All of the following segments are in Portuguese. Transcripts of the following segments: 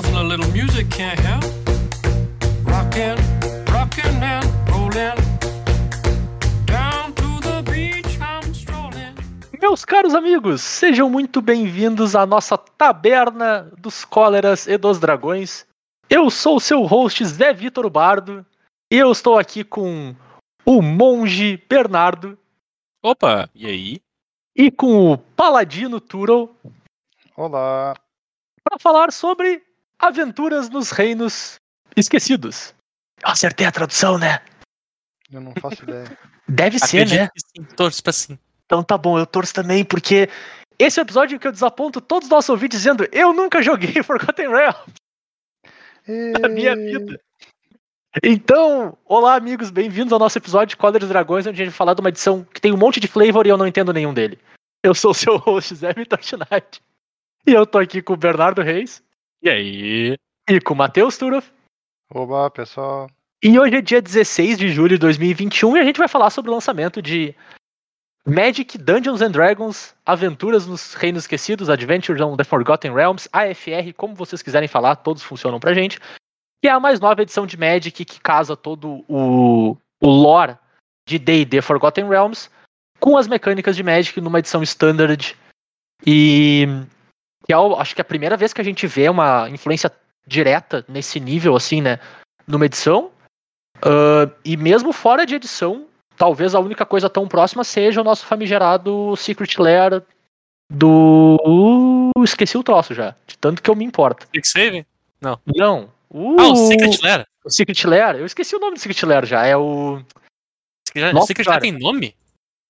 Nothing a little music can't help. Rockin', rockin' and rollin'. Down to the beach I'm strolling. Meus caros amigos, sejam muito bem-vindos à nossa taberna dos cóleras e dos dragões. Eu sou o seu host Zé Vitor Bardo e eu estou aqui com o monge Bernardo Opa, e aí? e com o paladino Turo Olá. para falar sobre aventuras nos reinos esquecidos. Eu acertei a tradução, né? Eu não faço ideia. Deve ser, Acredito né? que sim, torço pra sim. Então tá bom, eu torço também, porque esse é o episódio que eu desaponto todos os nossos ouvintes dizendo eu nunca joguei Forgotten Realms. da minha vida. Então, olá amigos, bem-vindos ao nosso episódio de e Dragões, onde a gente vai falar de uma edição que tem um monte de flavor e eu não entendo nenhum dele. Eu sou o seu host, Zé Vitor Schneid. E eu tô aqui com o Bernardo Reis E aí? e com o Matheus Turoff. Oba, pessoal. E hoje é dia 16 de julho de 2021 e a gente vai falar sobre o lançamento de Magic Dungeons and Dragons Aventuras nos Reinos Esquecidos, Adventures on the Forgotten Realms, AFR, como vocês quiserem falar, todos funcionam pra gente. Que é a mais nova edição de Magic que casa todo o, o lore de D&D Forgotten Realms com as mecânicas de Magic numa edição standard e que é, o- acho que é a primeira vez que a gente vê uma influência direta nesse nível assim, né, numa edição. Ah, e mesmo fora de edição, talvez a única coisa tão próxima seja o nosso famigerado Secret Lair do. Uh, esqueci o troço já. De tanto que eu me importo. Quick Save? Não. Ah, o Secret Lair? o Secret Lair. Eu esqueci o nome do Secret Lair já. É o. Secret Nossa, Secret. Lair tem nome?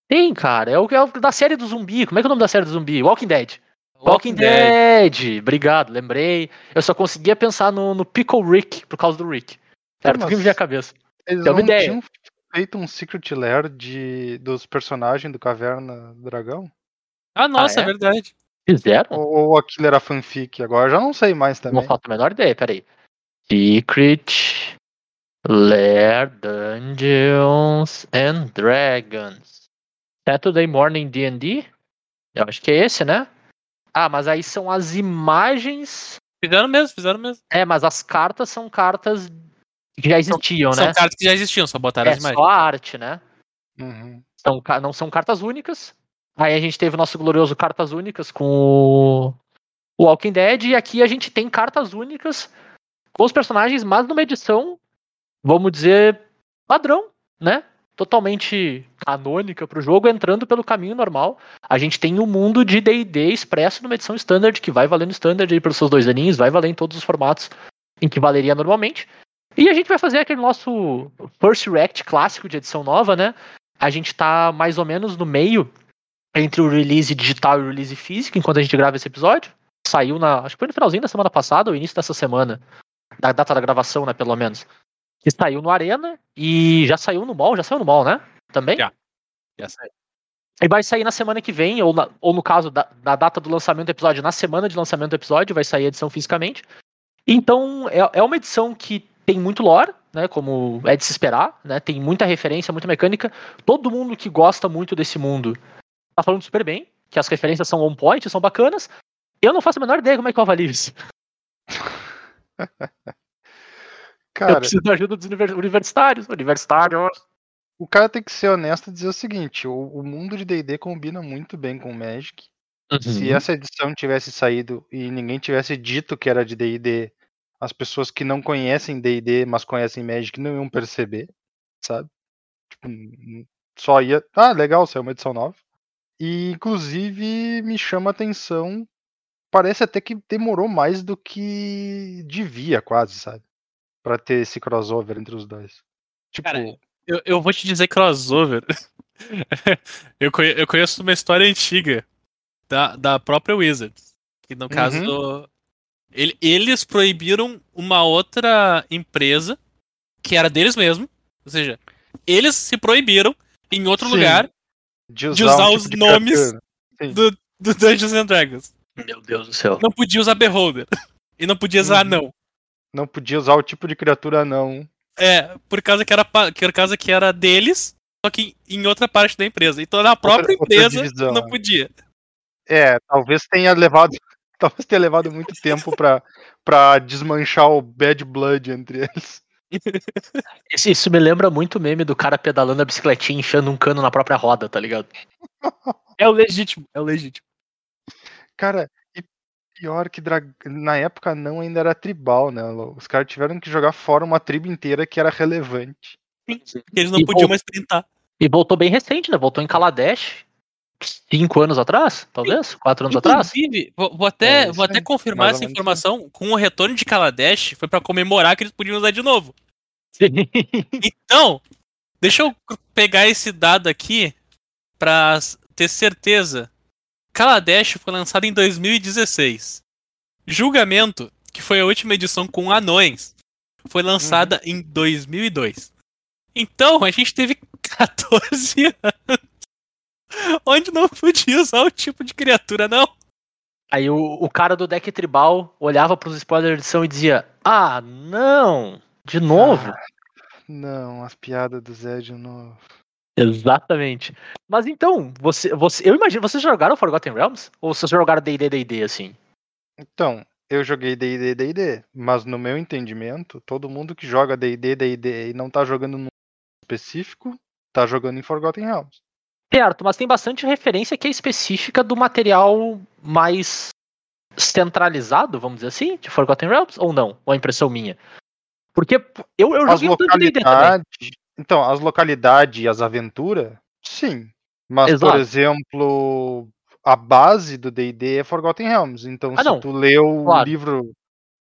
Tem, cara. É o, é o da série do zumbi. Como é que é o nome da série do zumbi? Walking Dead. Walking Dead. Obrigado, lembrei. Eu só conseguia pensar no, no Pickle Rick por causa do Rick. Era tudo que me à cabeça. Eles Tem uma ideia. tinham feito um Secret Lair de, dos personagens do Caverna do Dragão? Ah, nossa, Ah, é? é? verdade. Fizeram? Ou, ou aquilo era fanfic? Agora já não sei mais também. Não faço a menor ideia, peraí. Secret Lair Dungeons and Dragons. Saturday Morning D&D? Eu acho que é esse, né? Ah, mas aí são as imagens... Fizeram mesmo, fizeram mesmo. É, mas as cartas são cartas que já existiam, São né? cartas que já existiam, só botaram É as imagens. só a arte, né? Uhum. São, não são cartas únicas. Aí a gente teve o nosso glorioso Cartas Únicas com o o Walking Dead. E aqui a gente tem cartas únicas com os personagens, mas numa edição, vamos dizer, padrão, né? Totalmente canônica pro jogo, entrando pelo caminho normal. A gente tem um mundo de D&D expresso numa edição standard, que vai valendo standard aí pelos seus dois aninhos, vai valer em todos os formatos em que valeria normalmente. E a gente vai fazer aquele nosso First React clássico de edição nova, né? A gente tá mais ou menos no meio entre o release digital e o release físico, enquanto a gente grava esse episódio. Saiu na. Acho que foi no finalzinho da semana passada, ou início dessa semana. Da data da gravação, né, pelo menos. Que saiu no Arena e já saiu no mall, já saiu no mall, né? Também? Já. Já sei. E vai sair na semana que vem, ou, na- ou no caso da, da data do lançamento do episódio, na semana de lançamento do episódio, vai sair a edição fisicamente. Então, é, é uma edição que tem muito lore, né? Como é de se esperar, né? Tem muita referência, muita mecânica. Todo mundo que gosta muito desse mundo tá falando super bem, que as referências são on point, são bacanas. Eu não faço a menor ideia como é que eu avalio isso. eu Cara, preciso da ajuda dos univer- universitários. Universitários. o cara tem que ser honesto e dizer o seguinte: o, o mundo de DD combina muito bem com o Magic. Uhum. Se essa edição tivesse saído e ninguém tivesse dito que era de D&D, as pessoas que não conhecem D&D, mas conhecem Magic, não iam perceber, sabe? Tipo, só ia, ah, legal, saiu uma edição nova. E inclusive me chama a atenção, parece até que demorou mais do que devia, quase, sabe? Pra ter esse crossover entre os dois. Tipo, Cara, Eu, eu vou te dizer crossover. eu, conhe- eu conheço uma história antiga da, da própria Wizards. Que no caso. ele- eles proibiram uma outra empresa que era deles mesmo. Ou seja, eles se proibiram em outro Sim. lugar de usar, de usar um os tipo de nomes do, do Dungeons and Dragons. Meu Deus do céu. Não podia usar Beholder. E não podia usar Uhum. anão. Não podia usar o tipo de criatura não. É, por causa que era, por causa que era deles, só que em outra parte da empresa. Então na própria outra empresa divisão, não é. podia. É, talvez tenha levado talvez tenha levado muito tempo pra, pra desmanchar o bad blood entre eles. Isso, isso me lembra muito o meme do cara pedalando a bicicletinha, enchendo um cano na própria roda, tá ligado? É o legítimo, é o legítimo. Cara, pior que dra- na época não ainda era tribal, né? Os caras tiveram que jogar fora uma tribo inteira que era relevante. Porque eles não E podiam vol- mais printar. E voltou bem recente, né? Voltou em Kaladesh. Cinco anos atrás, talvez? Quatro anos atrás? Inclusive, vou, vou até, É, vou até confirmar essa informação. Com o retorno de Kaladesh, foi pra comemorar que eles podiam usar de novo. Então, deixa eu pegar esse dado aqui pra s- ter certeza. Kaladesh foi lançado em 2016. Julgamento, que foi a última edição com anões, foi lançada em 2002. Então, a gente teve 14 anos onde não podia usar o tipo de criatura, não. Aí o, o cara do deck tribal olhava pros spoilers de edição e dizia: Ah, não! De novo? Ah, não, as piadas do Zé de novo. Exatamente. Mas então, você, você, eu imagino, vocês jogaram Forgotten Realms? Ou vocês jogaram D&D, D&D, assim? Então, eu joguei D&D, D&D, mas no meu entendimento, todo mundo que joga D&D, D&D e não tá jogando num específico, tá jogando em Forgotten Realms. Certo, mas tem bastante referência que é específica do material mais centralizado, vamos dizer assim, de Forgotten Realms, ou não? Ou é impressão minha? Porque eu, eu As joguei de D&D também. Então, as localidades e as aventuras, sim. Mas, Exato. por exemplo, a base do D&D é Forgotten Realms. Então, Ah, se não, tu leu claro. o livro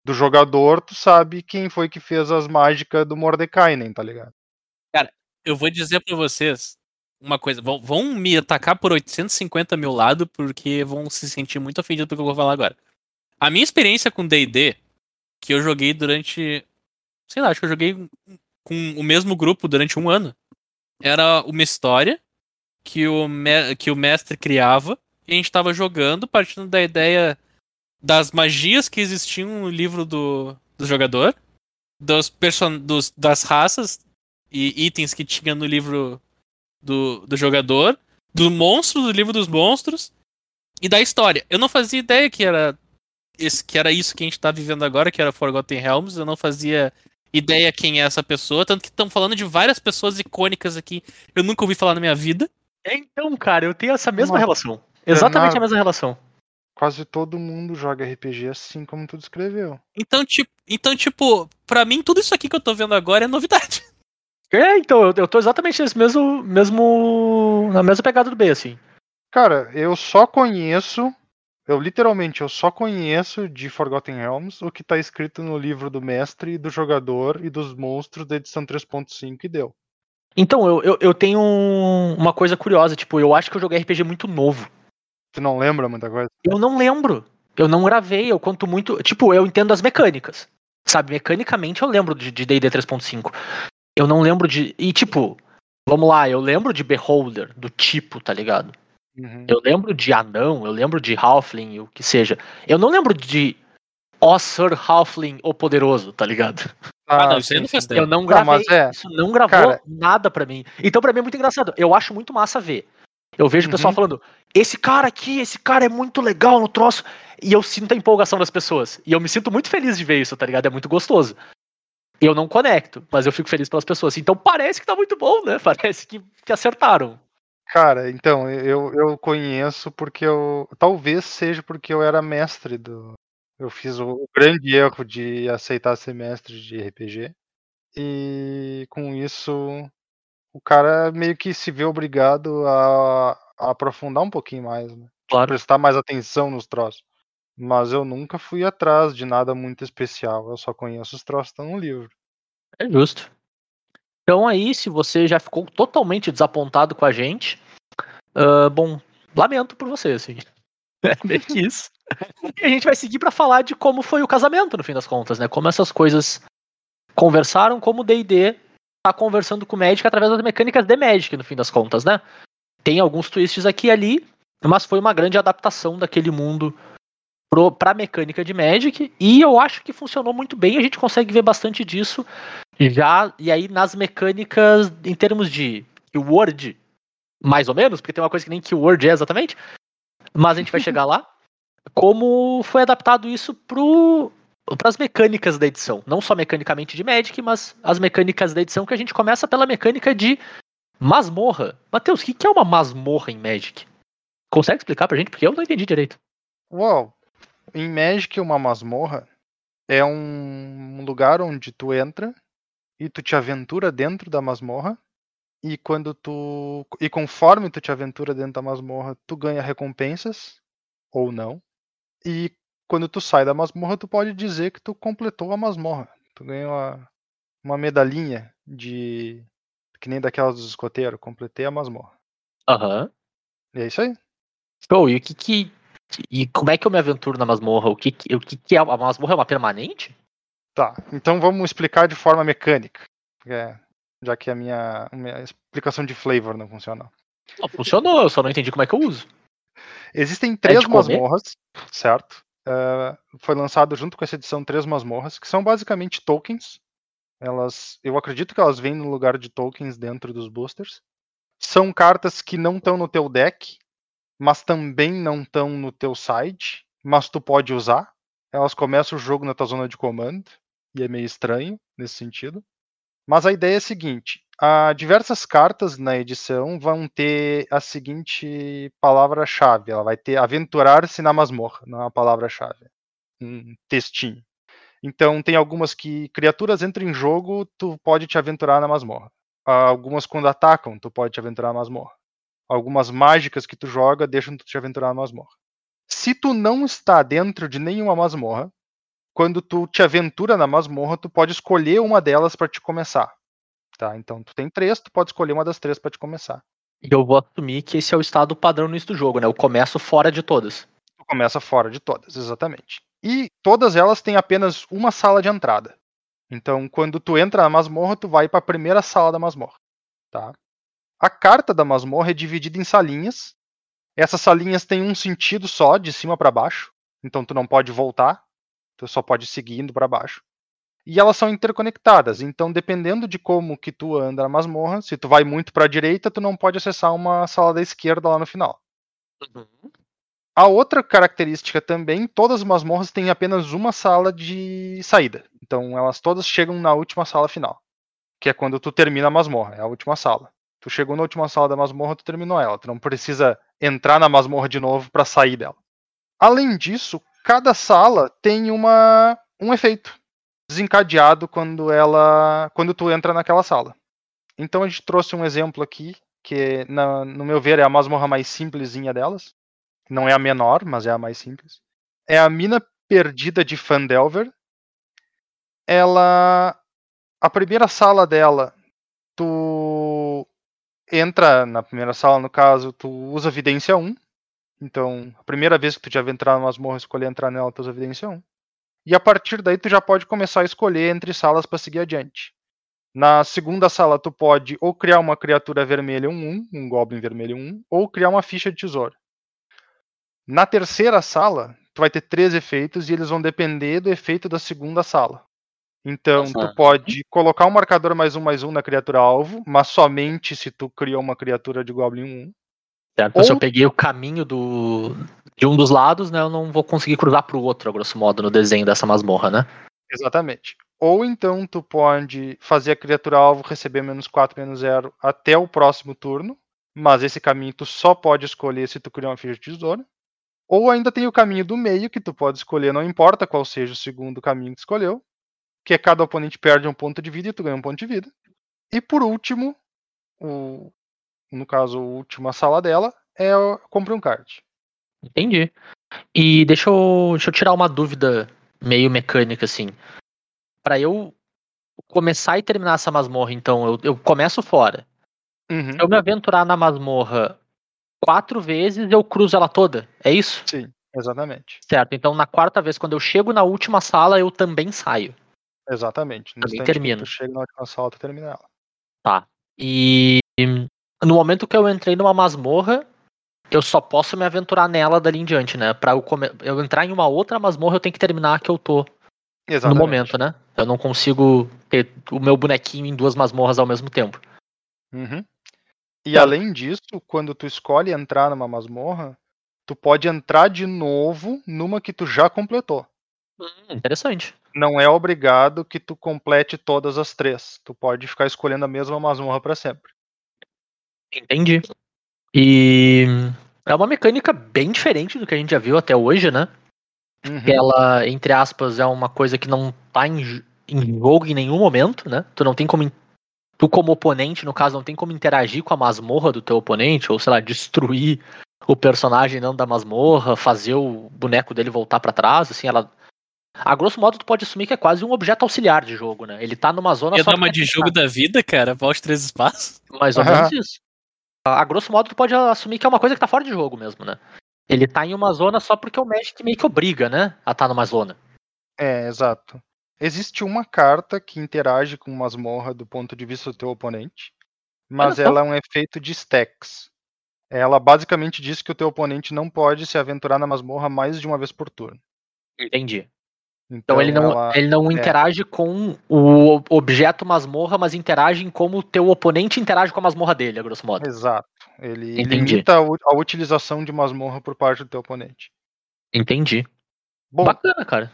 do jogador, tu sabe quem foi que fez as mágicas do Mordekainen, tá ligado? Eu vou dizer pra vocês uma coisa. Vão, vão me atacar por 850 mil lados porque vão se sentir muito ofendidos pelo que eu vou falar agora. A minha experiência com D&D, que eu joguei durante... Sei lá, acho que eu joguei com o mesmo grupo durante um ano. Era uma história que o, que o mestre criava e a gente tava jogando partindo da ideia das magias que existiam no livro do, do jogador, dos, person dos das raças e itens que tinha no livro do, do jogador, do monstro, do livro dos monstros e da história. Eu não fazia ideia que era esse, que era isso que a gente tá vivendo agora, que era Forgotten Realms. Eu não fazia ideia quem é essa pessoa, tanto que estão falando de várias pessoas icônicas aqui. Eu nunca ouvi falar na minha vida. Então, cara, eu tenho essa mesma Nossa, relação. Exatamente Leonardo. a mesma relação. Quase todo mundo joga RPG assim como tu descreveu. Então, tipo, então, tipo, pra mim, tudo isso aqui que eu tô vendo agora é novidade. É, então, eu, eu tô exatamente nesse mesmo, mesmo. na mesma pegada do B, assim. Cara, eu só conheço, eu literalmente, eu só conheço de Forgotten Realms o que tá escrito no livro do mestre, do jogador e dos monstros da edição 3.5 e deu. Então, eu, eu, eu tenho um- uma coisa curiosa, tipo, eu acho que eu joguei RPG muito novo. Tu não lembra muita coisa? Eu não lembro. Eu não gravei, eu conto muito. Tipo, eu entendo as mecânicas. Sabe, mecanicamente eu lembro de de D&D 3.5. Eu não lembro de. E, tipo, vamos lá, eu lembro de Beholder, do tipo, tá ligado? Uhum. Eu lembro de Anão, eu lembro de Halfling, o que seja. Eu não lembro de Ó Sir Halfling, o Poderoso, tá ligado? Ah, não, isso aí não faz Eu tempo. não Não, gravei, mas é, isso não gravou cara- nada pra mim. Então pra mim é muito engraçado. Eu acho muito massa ver. Eu vejo o pessoal Uhum. falando, esse cara aqui, esse cara é muito legal no troço. E eu sinto a empolgação das pessoas. E eu me sinto muito feliz de ver isso, tá ligado? É muito gostoso. Eu não conecto, mas eu fico feliz pelas pessoas. Então parece que tá muito bom, né? Parece que, que acertaram. Cara, então, eu, eu conheço porque eu. Talvez seja porque eu era mestre do. Eu fiz o, grande erro de aceitar ser mestre de RPG. E com isso, o cara meio que se vê obrigado a, a aprofundar um pouquinho mais, né? Claro. Prestar mais atenção nos troços. Mas eu nunca fui atrás de nada muito especial. Eu só conheço os troços que estão no livro. É justo. Então aí, se você já ficou totalmente desapontado com a gente, ah, bom, lamento por você, assim. É meio que isso. E a gente vai seguir pra falar de como foi o casamento, no fim das contas, né? Como essas coisas conversaram, como o D&D tá conversando com o Magic através das mecânicas de Magic, no fim das contas, né? Tem alguns twists aqui e ali, mas foi uma grande adaptação daquele mundo pro, pra mecânica de Magic, e eu acho que funcionou muito bem, a gente consegue ver bastante disso já, e aí nas mecânicas, em termos de keyword, mais ou menos, porque tem uma coisa que nem keyword é exatamente, mas a gente vai chegar lá. como foi adaptado isso para as mecânicas da edição, não só mecanicamente de Magic, mas as mecânicas da edição que a gente começa pela mecânica de masmorra. Matheus, o que que é uma masmorra em Magic? Consegue explicar pra gente? Porque eu não entendi direito. Uau! Em Magic, uma masmorra é um lugar onde tu entra e tu te aventura dentro da masmorra. E quando tu. E conforme tu te aventura dentro da masmorra, tu ganha recompensas. Ou não. E quando tu sai da masmorra, tu pode dizer que tu completou a masmorra. Tu ganha uma, uma medalhinha de. Que nem daquelas dos escoteiros. Completei a masmorra. Aham. E é isso aí. Show, e o que que. E como é que eu me aventuro na masmorra? O que o que, é? A masmorra é uma permanente? Tá, então vamos explicar de forma mecânica. É, já que a minha, minha explicação de flavor não funciona. Não, funcionou, eu só não entendi como é que eu uso. Existem três comer? masmorras, certo? Eh, foi lançado junto com essa edição três masmorras, que são basicamente tokens. Elas, eu acredito que elas vêm no lugar de tokens dentro dos boosters. São cartas que não estão no teu deck, mas também não estão no teu side, mas tu pode usar. Elas começam o jogo na tua zona de comando, e é meio estranho nesse sentido. Mas a ideia é a seguinte: há diversas cartas na edição vão ter a seguinte palavra-chave. Ela vai ter aventurar-se na masmorra, não é uma palavra-chave. Um textinho. Então tem algumas que criaturas entram em jogo, tu pode te aventurar na masmorra. Algumas quando atacam, tu pode te aventurar na masmorra. Algumas mágicas que tu joga deixam tu te aventurar na masmorra. Se tu não está dentro de nenhuma masmorra, quando tu te aventura na masmorra, tu pode escolher uma delas para te começar. Tá? Então tu tem três, tu pode escolher uma das três para te começar. E eu vou assumir que esse é o estado padrão no início do jogo, né? Eu começo fora de todas. Tu começa fora de todas, exatamente. E todas elas têm apenas uma sala de entrada. Então, quando tu entra na masmorra, tu vai para a primeira sala da masmorra, tá? A carta da masmorra é dividida em salinhas. Essas salinhas têm um sentido só, de cima para baixo. Então tu não pode voltar, tu só pode seguir indo para baixo. E elas são interconectadas. Então, dependendo de como que tu anda na masmorra, se tu vai muito para a direita, tu não pode acessar uma sala da esquerda lá no final. A outra característica também, todas as masmorras têm apenas uma sala de saída. Então elas todas chegam na última sala final. Que é quando tu termina a masmorra, é a última sala. Tu chegou na última sala da masmorra, tu terminou ela. Tu não precisa entrar na masmorra de novo para sair dela. Além disso, cada sala tem uma um efeito desencadeado quando ela quando tu entra naquela sala. Então a gente trouxe um exemplo aqui que na- no meu ver é a masmorra mais simplesinha delas. Não é a menor, mas é a mais simples. É a mina perdida de Fandelver. Ela. A primeira sala dela, tu entra na primeira sala, no caso, tu usa Vidência 1. Então, a primeira vez que tu já vai entrar numa masmorra, escolher entrar nela, tu usa Vidência 1. E a partir daí, tu já pode começar a escolher entre salas para seguir adiante. Na segunda sala, tu pode ou criar uma criatura vermelha 1-1, um Goblin vermelho 1, ou criar uma ficha de tesouro. Na terceira sala, tu vai ter três efeitos e eles vão depender do efeito da segunda sala. Então, Nossa. tu pode colocar um marcador mais um mais um na criatura alvo, mas somente se tu criou uma criatura de Goblin 1. Certo? Então, se Ou- eu peguei o caminho do, de um dos lados, né? Eu não vou conseguir cruzar pro outro, a grosso modo, no desenho dessa masmorra, né? Exatamente. Ou então tu pode fazer a criatura alvo receber menos 4, menos 0 até o próximo turno, mas esse caminho tu só pode escolher se tu criar uma ficha de tesouro. Ou ainda tem o caminho do meio que tu pode escolher, não importa qual seja o segundo caminho que tu escolheu, que é cada oponente perde um ponto de vida e tu ganha um ponto de vida. E por último, o, no caso, a última sala dela é compre um card. Entendi. E deixa eu, deixa eu tirar uma dúvida meio mecânica, assim. Pra eu começar e terminar essa masmorra, então, eu, eu começo fora. Uhum. Se eu me aventurar na masmorra quatro vezes, eu cruzo ela toda. É isso? Sim, exatamente. Certo. Então, na quarta vez, quando eu chego na última sala, eu também saio. Exatamente. No Também termino. chega na última sala, tu termina ela. E no momento que eu entrei numa masmorra, eu só posso me aventurar nela dali em diante, né? Pra eu, come- eu entrar em uma outra masmorra, eu tenho que terminar a que eu tô no Exatamente. momento, né? Eu não consigo ter o meu bonequinho em duas masmorras ao mesmo tempo. Uhum. E Tá. além disso, quando tu escolhe entrar numa masmorra, tu pode entrar de novo numa que tu já completou. Hum, interessante. Não é obrigado que tu complete todas as três. Tu pode ficar escolhendo a mesma masmorra pra sempre. Entendi. E é uma mecânica bem diferente do que a gente já viu até hoje, né? Uhum. Ela, entre aspas, é uma coisa que não tá em, em jogo em nenhum momento, né? Tu não tem como. Tu, como oponente, no caso, não tem como interagir com a masmorra do teu oponente, ou sei lá, destruir o personagem dentro da masmorra, fazer o boneco dele voltar pra trás, assim, ela. A grosso modo, tu pode assumir que é quase um objeto auxiliar de jogo, né? Ele tá numa zona Ia só uma de jogo da vida, cara. Volte três espaços. Mais ou menos isso. A grosso modo, tu pode assumir que é uma coisa que tá fora de jogo mesmo, né? Ele tá em uma zona só porque o Magic meio que obriga, né? A tá numa zona. É, exato. Existe uma carta que interage com masmorra do ponto de vista do teu oponente, mas Olha só. ela é um efeito de stacks. Ela basicamente diz que o teu oponente não pode se aventurar na masmorra mais de uma vez por turno. Entendi. Então, Então ele não, ela- ele não é. interage com o objeto masmorra, mas interage em como o teu oponente interage com a masmorra dele, a grosso modo. Exato. Ele Entendi. limita a, a utilização de masmorra por parte do teu oponente. Entendi. Bom, Bacana, cara.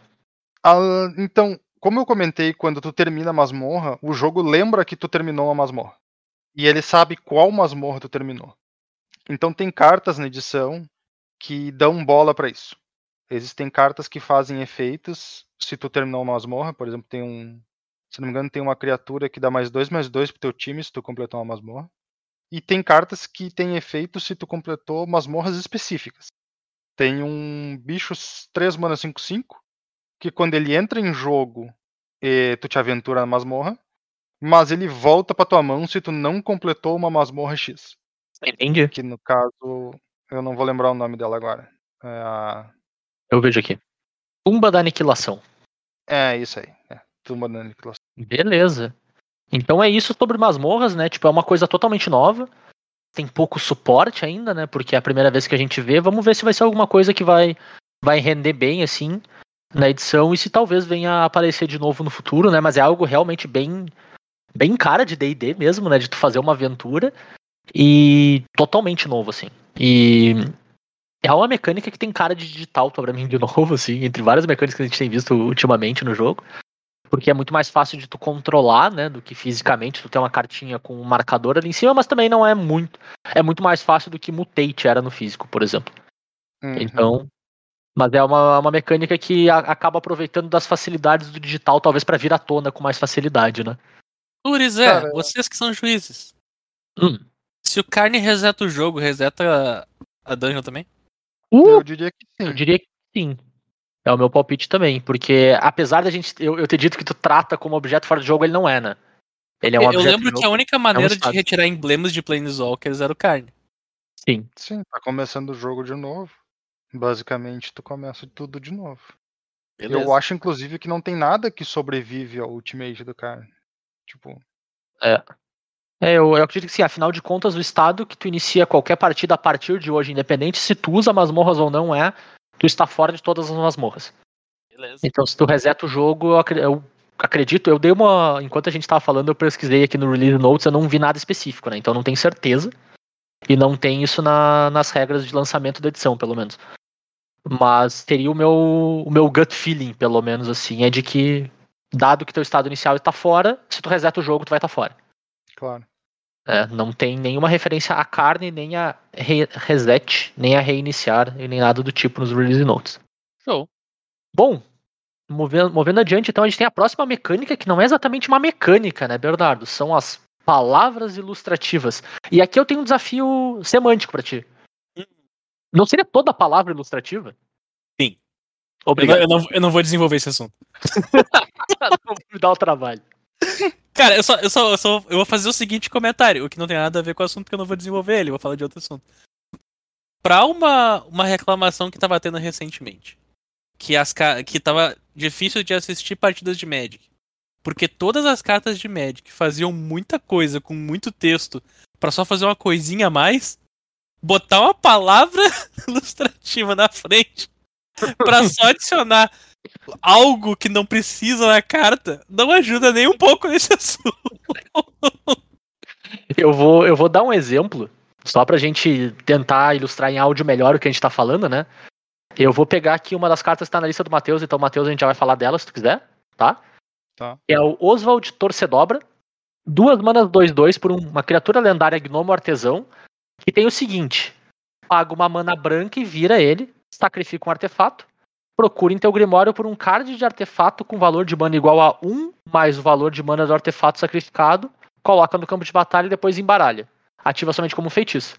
a- então, como eu comentei, quando tu termina a masmorra, o jogo lembra que tu terminou a masmorra. E ele sabe qual masmorra tu terminou. Então tem cartas na edição que dão bola pra isso. Existem cartas que fazem efeitos se tu terminou uma masmorra, por exemplo, tem um, se não me engano, tem uma criatura que dá mais dois mais dois pro teu time se tu completou uma masmorra. E tem cartas que têm efeitos se tu completou masmorras específicas. Tem um bicho 3 mana 5 5 que quando ele entra em jogo, eh, tu te aventura na masmorra, mas ele volta pra tua mão se tu não completou uma masmorra X. Entendi. Que no caso, eu não vou lembrar o nome dela agora. É, a- Eu vejo aqui. Tumba da Aniquilação. é isso aí. É, Tumba da Aniquilação. Beleza. Então é isso sobre masmorras, né? Tipo, é uma coisa totalmente nova. Tem pouco suporte ainda, né? Porque é a primeira vez que a gente vê. Vamos ver se vai ser alguma coisa que vai, vai render bem, assim, na edição. E se talvez venha a aparecer de novo no futuro, né? Mas é algo realmente bem, bem cara de D&D mesmo, né? De tu fazer uma aventura. E totalmente novo, assim. E é uma mecânica que tem cara de digital pra mim de novo, assim. Entre várias mecânicas que a gente tem visto ultimamente no jogo porque é muito mais fácil de tu controlar, né, do que fisicamente, tu tem uma cartinha com um marcador ali em cima, mas também não é muito, é muito mais fácil do que Mutate era no físico, por exemplo. Uhum. Então, mas é uma, uma mecânica que a- acaba aproveitando das facilidades do digital, talvez pra vir à tona com mais facilidade, né? Luris, é, Cara, vocês que são juízes. Hum. Se o carne reseta o jogo, reseta a dungeon também? Eu diria que sim. Eu diria que sim. É o meu palpite também, porque apesar da gente eu, eu ter dito que tu trata como objeto fora do jogo, ele não é, né? Ele é um eu objeto lembro do que a única maneira de estado. retirar emblemas de Planeswalkers era o carne. Sim. Sim, tá começando o jogo de novo. Basicamente, tu começa tudo de novo. Eu acho, inclusive, que não tem nada que sobrevive ao Ultimate do cara. Tipo, É, eu, eu acredito que sim, afinal de contas, o estado que tu inicia qualquer partida a partir de hoje, independente se tu usa masmorras ou não é, tu está fora de todas as masmorras. Beleza. Então, se tu reseta o jogo, eu, acre- eu acredito, eu dei uma. Enquanto a gente tava falando, eu pesquisei aqui no Release Notes, eu não vi nada específico, né? Então não tenho certeza. E não tem isso na- nas regras de lançamento da edição, pelo menos. Mas teria o meu, o meu gut feeling, pelo menos assim, é de que, dado que teu estado inicial está fora, se tu reseta o jogo, tu vai estar fora. Claro. É, não tem nenhuma referência à carne, nem a re reset, nem a reiniciar, e nem nada do tipo nos release notes. Show. Bom, movendo, movendo adiante, então a gente tem a próxima mecânica, que não é exatamente uma mecânica, né, Bernardo? São as palavras ilustrativas. E aqui eu tenho um desafio semântico pra ti. Não seria toda a palavra ilustrativa? Sim. Eu não, Obrigado. eu, não, eu não vou desenvolver esse assunto. Não vou me dar o trabalho. Cara, eu só, eu só, eu só eu vou fazer o seguinte comentário, o que não tem nada a ver com o assunto, porque eu não vou desenvolver ele, vou falar de outro assunto. Pra uma, uma reclamação que tava tendo recentemente, que, as, que tava difícil de assistir partidas de Magic, porque todas as cartas de Magic faziam muita coisa com muito texto pra só fazer uma coisinha a mais, botar uma palavra ilustrativa na frente pra só adicionar algo que não precisa na carta, não ajuda nem um pouco nesse assunto. Eu vou, eu vou dar um exemplo Só pra gente tentar ilustrar em áudio melhor o que a gente tá falando, né? Eu vou pegar aqui uma das cartas que tá na lista do Matheus, então, Matheus, a gente já vai falar dela se tu quiser, tá? Tá. É o Oswald Torcedobra. Duas manas 2-2 por um- uma criatura lendária gnomo artesão. Que tem o seguinte: paga uma mana branca e vira ele, sacrifica um artefato. Procura em teu grimório por um card de artefato com valor de mana igual a 1 mais o valor de mana do artefato sacrificado. Coloca no campo de batalha e depois embaralha. Ativa somente como feitiço.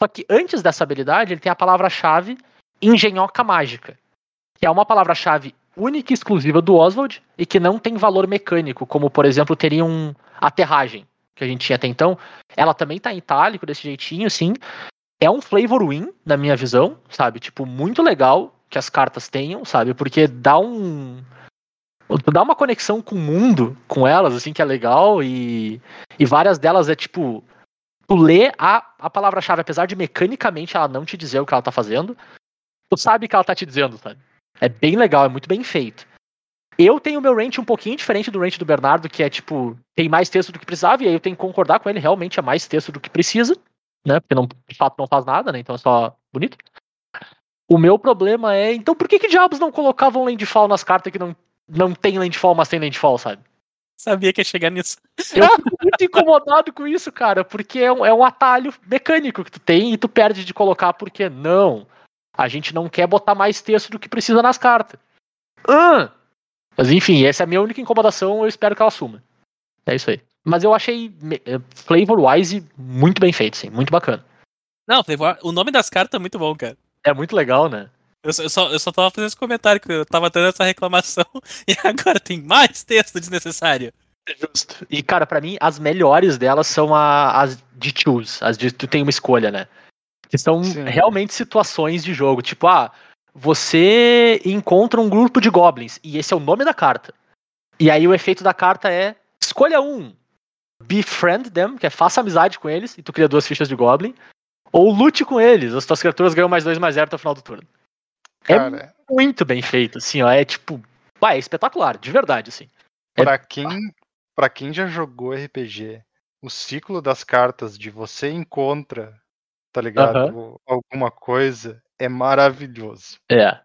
Só que antes dessa habilidade, ele tem a palavra-chave Engenhoca Mágica, que é uma palavra-chave única e exclusiva do Oswald e que não tem valor mecânico, como por exemplo teria um aterragem que a gente tinha até então. Ela também tá em itálico desse jeitinho, assim. É um flavor win, na minha visão, sabe? Tipo, muito legal que as cartas tenham, sabe? Porque dá um. Dá uma conexão com o mundo, com elas, assim, que é legal. E, e várias delas é tipo. Tu lê a, a palavra-chave, apesar de mecanicamente ela não te dizer o que ela tá fazendo, tu sabe o que ela tá te dizendo, sabe? É bem legal, é muito bem feito. Eu tenho meu range um pouquinho diferente do range do Bernardo, que é tipo, tem mais texto do que precisava, e aí eu tenho que concordar com ele, realmente é mais texto do que precisa, né? Porque não, de fato não faz nada, né? Então é só bonito. O meu problema é, então por que que diabos não colocavam landfall nas cartas que não, não tem landfall, mas tem landfall, sabe? Sabia que ia chegar nisso. Eu fico muito incomodado com isso, cara, porque é um, é um atalho mecânico que tu tem e tu perde de colocar porque não. A gente não quer botar mais texto do que precisa nas cartas. Ah! Mas enfim, essa é a minha única incomodação, eu espero que ela suma. É isso aí. Mas eu achei eh, flavor-wise muito bem feito, sim, muito bacana. Não, o nome das cartas é muito bom, cara. É muito legal, né? Eu só, eu, só, eu só tava fazendo esse comentário, que eu tava tendo essa reclamação, e agora tem mais texto desnecessário. Justo. E, cara, pra mim, as melhores delas são a- as de choose, as de tu tem uma escolha, né? Que são Sim. realmente situações de jogo. Tipo, ah, você encontra um grupo de goblins, e esse é o nome da carta. E aí o efeito da carta é escolha um. Befriend them, que é faça amizade com eles, e tu cria duas fichas de goblin. Ou lute com eles, as tuas criaturas ganham mais dois mais zero até o final do turno. É Cara, muito bem feito, assim, ó. É tipo. Vai, é espetacular, de verdade, assim. É- pra quem, pra quem já jogou RPG, o ciclo das cartas de você encontra, tá ligado? Alguma coisa é maravilhoso. É.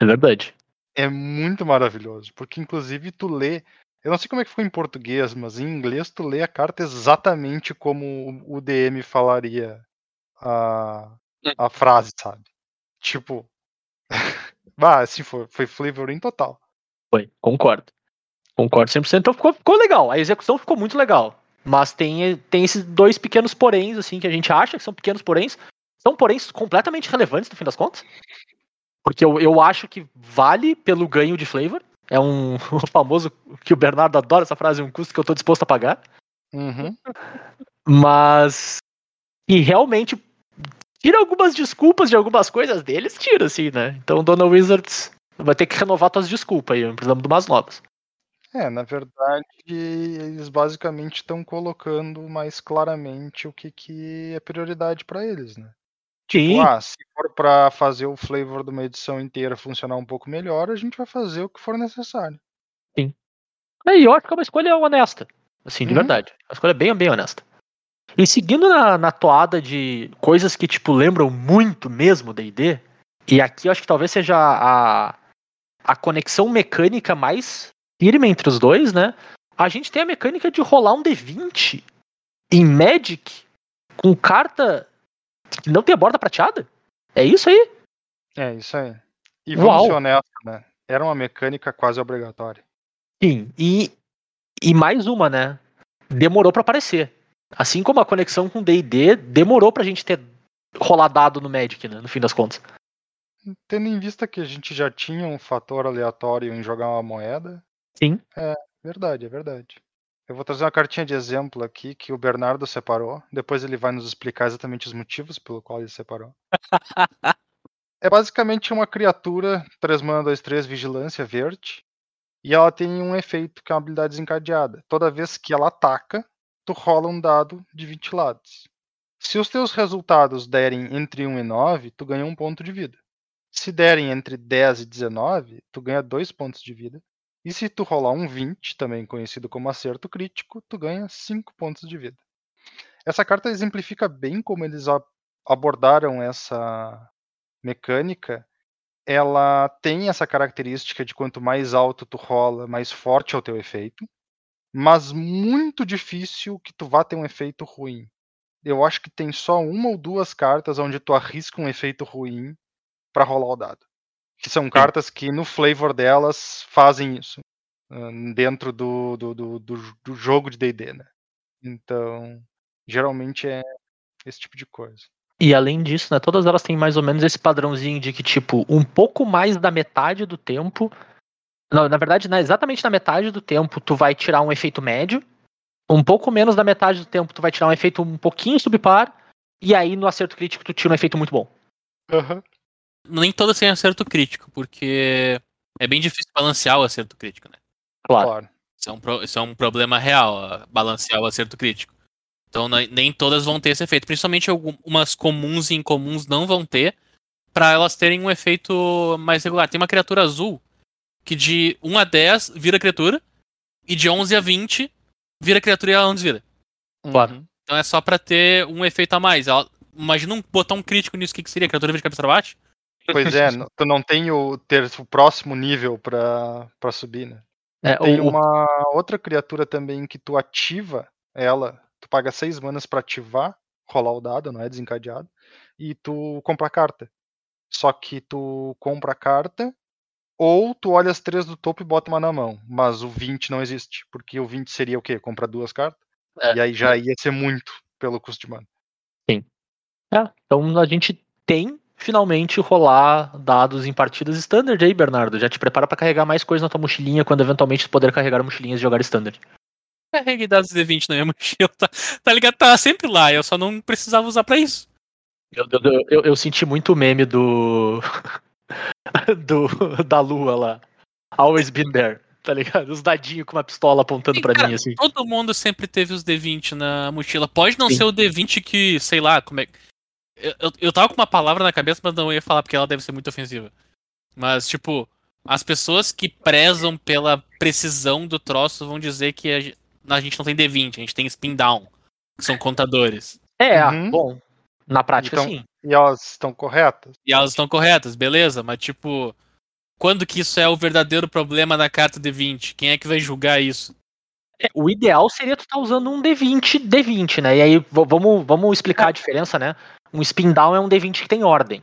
É verdade. É muito maravilhoso. Porque, inclusive, tu lê. Eu não sei como é que ficou em português, mas em inglês tu lê a carta exatamente como o DM falaria a, a frase, sabe? Tipo. bah, assim, foi, foi flavoring total. Foi, concordo. Concordo 100%. Então ficou, ficou legal. A execução ficou muito legal. Mas tem, tem esses dois pequenos poréns, assim, que a gente acha que são pequenos poréns. São poréns completamente relevantes, no fim das contas. Porque eu, eu acho que vale pelo ganho de flavor. É um o famoso que o Bernardo adora essa frase, um custo que eu tô disposto a pagar. Uhum. Mas. E realmente tira algumas desculpas de algumas coisas deles, tira, assim, né? Então, Dona Wizards vai ter que renovar tuas desculpas aí. Precisamos de umas novas. É, na verdade, eles basicamente estão colocando mais claramente o que, que é prioridade pra eles, né? Sim. Ah, se for pra fazer o flavor de uma edição inteira funcionar um pouco melhor, a gente vai fazer o que for necessário. Aí eu acho que é uma escolha honesta. Assim, de Uhum. verdade. Uma escolha bem, bem honesta. E seguindo na, na toada de coisas que, tipo, lembram muito mesmo D&D, e aqui eu acho que talvez seja a, a conexão mecânica mais firme entre os dois, né? A gente tem a mecânica de rolar um D20 em Magic com carta que não tem a borda prateada. É isso aí? É, isso aí. E vamos ser honestos, né? Era uma mecânica quase obrigatória. Sim, e, e mais uma, né? Demorou pra aparecer. Assim como a conexão com D&D demorou pra gente ter rolar dado no Magic, né? No fim das contas. Tendo em vista que a gente já tinha um fator aleatório em jogar uma moeda. Sim. É, verdade, é verdade. Eu vou trazer uma cartinha de exemplo aqui que o Bernardo separou. Depois ele vai nos explicar exatamente os motivos pelo qual ele separou. É basicamente uma criatura 3 mana 2 3 vigilância verde. E ela tem um efeito que é uma habilidade desencadeada. Toda vez que ela ataca, tu rola um dado de 20 lados. Se os teus resultados derem entre 1 e 9, tu ganha um ponto de vida. Se derem entre 10 e 19, tu ganha 2 pontos de vida. E se tu rolar um 20, também conhecido como acerto crítico, tu ganha 5 pontos de vida. Essa carta exemplifica bem como eles abordaram essa mecânica. Ela tem essa característica de quanto mais alto tu rola, mais forte é o teu efeito, mas muito difícil que tu vá ter um efeito ruim. Eu acho que tem só uma ou duas cartas onde tu arrisca um efeito ruim para rolar o dado. Que são cartas que no flavor delas fazem isso. Dentro do, do, do, do- do jogo de DD, né? Então, geralmente é esse tipo de coisa. E além disso, né, todas elas têm mais ou menos esse padrãozinho de que, tipo, um pouco mais da metade do tempo. Não, na verdade, né, exatamente na metade do tempo, tu vai tirar um efeito médio. Um pouco menos da metade do tempo, tu vai tirar um efeito um pouquinho subpar. E aí, no acerto crítico, tu tira um efeito muito bom. Nem todas têm acerto crítico, porque é bem difícil balancear o acerto crítico, né? Claro. Claro. Isso é um, pro- isso é um problema real, balancear o acerto crítico. Então ne- nem todas vão ter esse efeito. Principalmente algumas comuns e incomuns não vão ter, pra elas terem um efeito mais regular. Tem uma criatura azul que de 1 a 10 vira criatura, e de 11 a 20 vira criatura e ela não desvira. Claro. Uhum. Então é só pra ter um efeito a mais. Ela- imagina um botar um crítico nisso, o que, que seria? Criatura de cabeça pra baixo? Pois é, tu não tem o, ter o próximo nível pra, pra subir, né? É, Tem o- uma outra criatura também que tu ativa ela, tu paga seis manas pra ativar, rolar o dado, não é desencadeado, e tu compra a carta. Só que tu compra a carta, ou tu olha as três do topo e bota uma na mão. Mas o 20 não existe, porque o 20 seria o quê? Comprar duas cartas? É. E aí já ia ser muito pelo custo de mana. É, então a gente tem finalmente rolar dados em partidas standard aí, Bernardo. Já te prepara pra carregar mais coisa na tua mochilinha quando eventualmente tu poder carregar mochilinhas e jogar standard. Carreguei dados D20 na minha mochila, tá, tá ligado? Tá sempre lá, eu só não precisava usar pra isso. Eu, eu, eu, eu senti muito o meme do. do da lua lá. Always been there, tá ligado? Os dadinhos com uma pistola apontando cara, mim, assim. Todo mundo sempre teve os D20 na mochila. Pode não Sim. ser o D20 que, sei lá, como é. Eu, eu, eu tava com uma palavra na cabeça, mas não ia falar porque ela deve ser muito ofensiva. Mas, tipo, as pessoas que prezam pela precisão do troço vão dizer que a, a gente não tem D20, a gente tem spin down, que são contadores. É, Uhum. bom. Na prática, Então- sim. E elas estão corretas? E elas estão corretas, beleza, mas tipo. Quando que isso é o verdadeiro problema da carta D20? Quem é que vai julgar isso? É, o ideal seria tu estar usando um D20, D20, né? E aí vamos, vamos explicar a diferença, né? Um spin down é um D20 que tem ordem.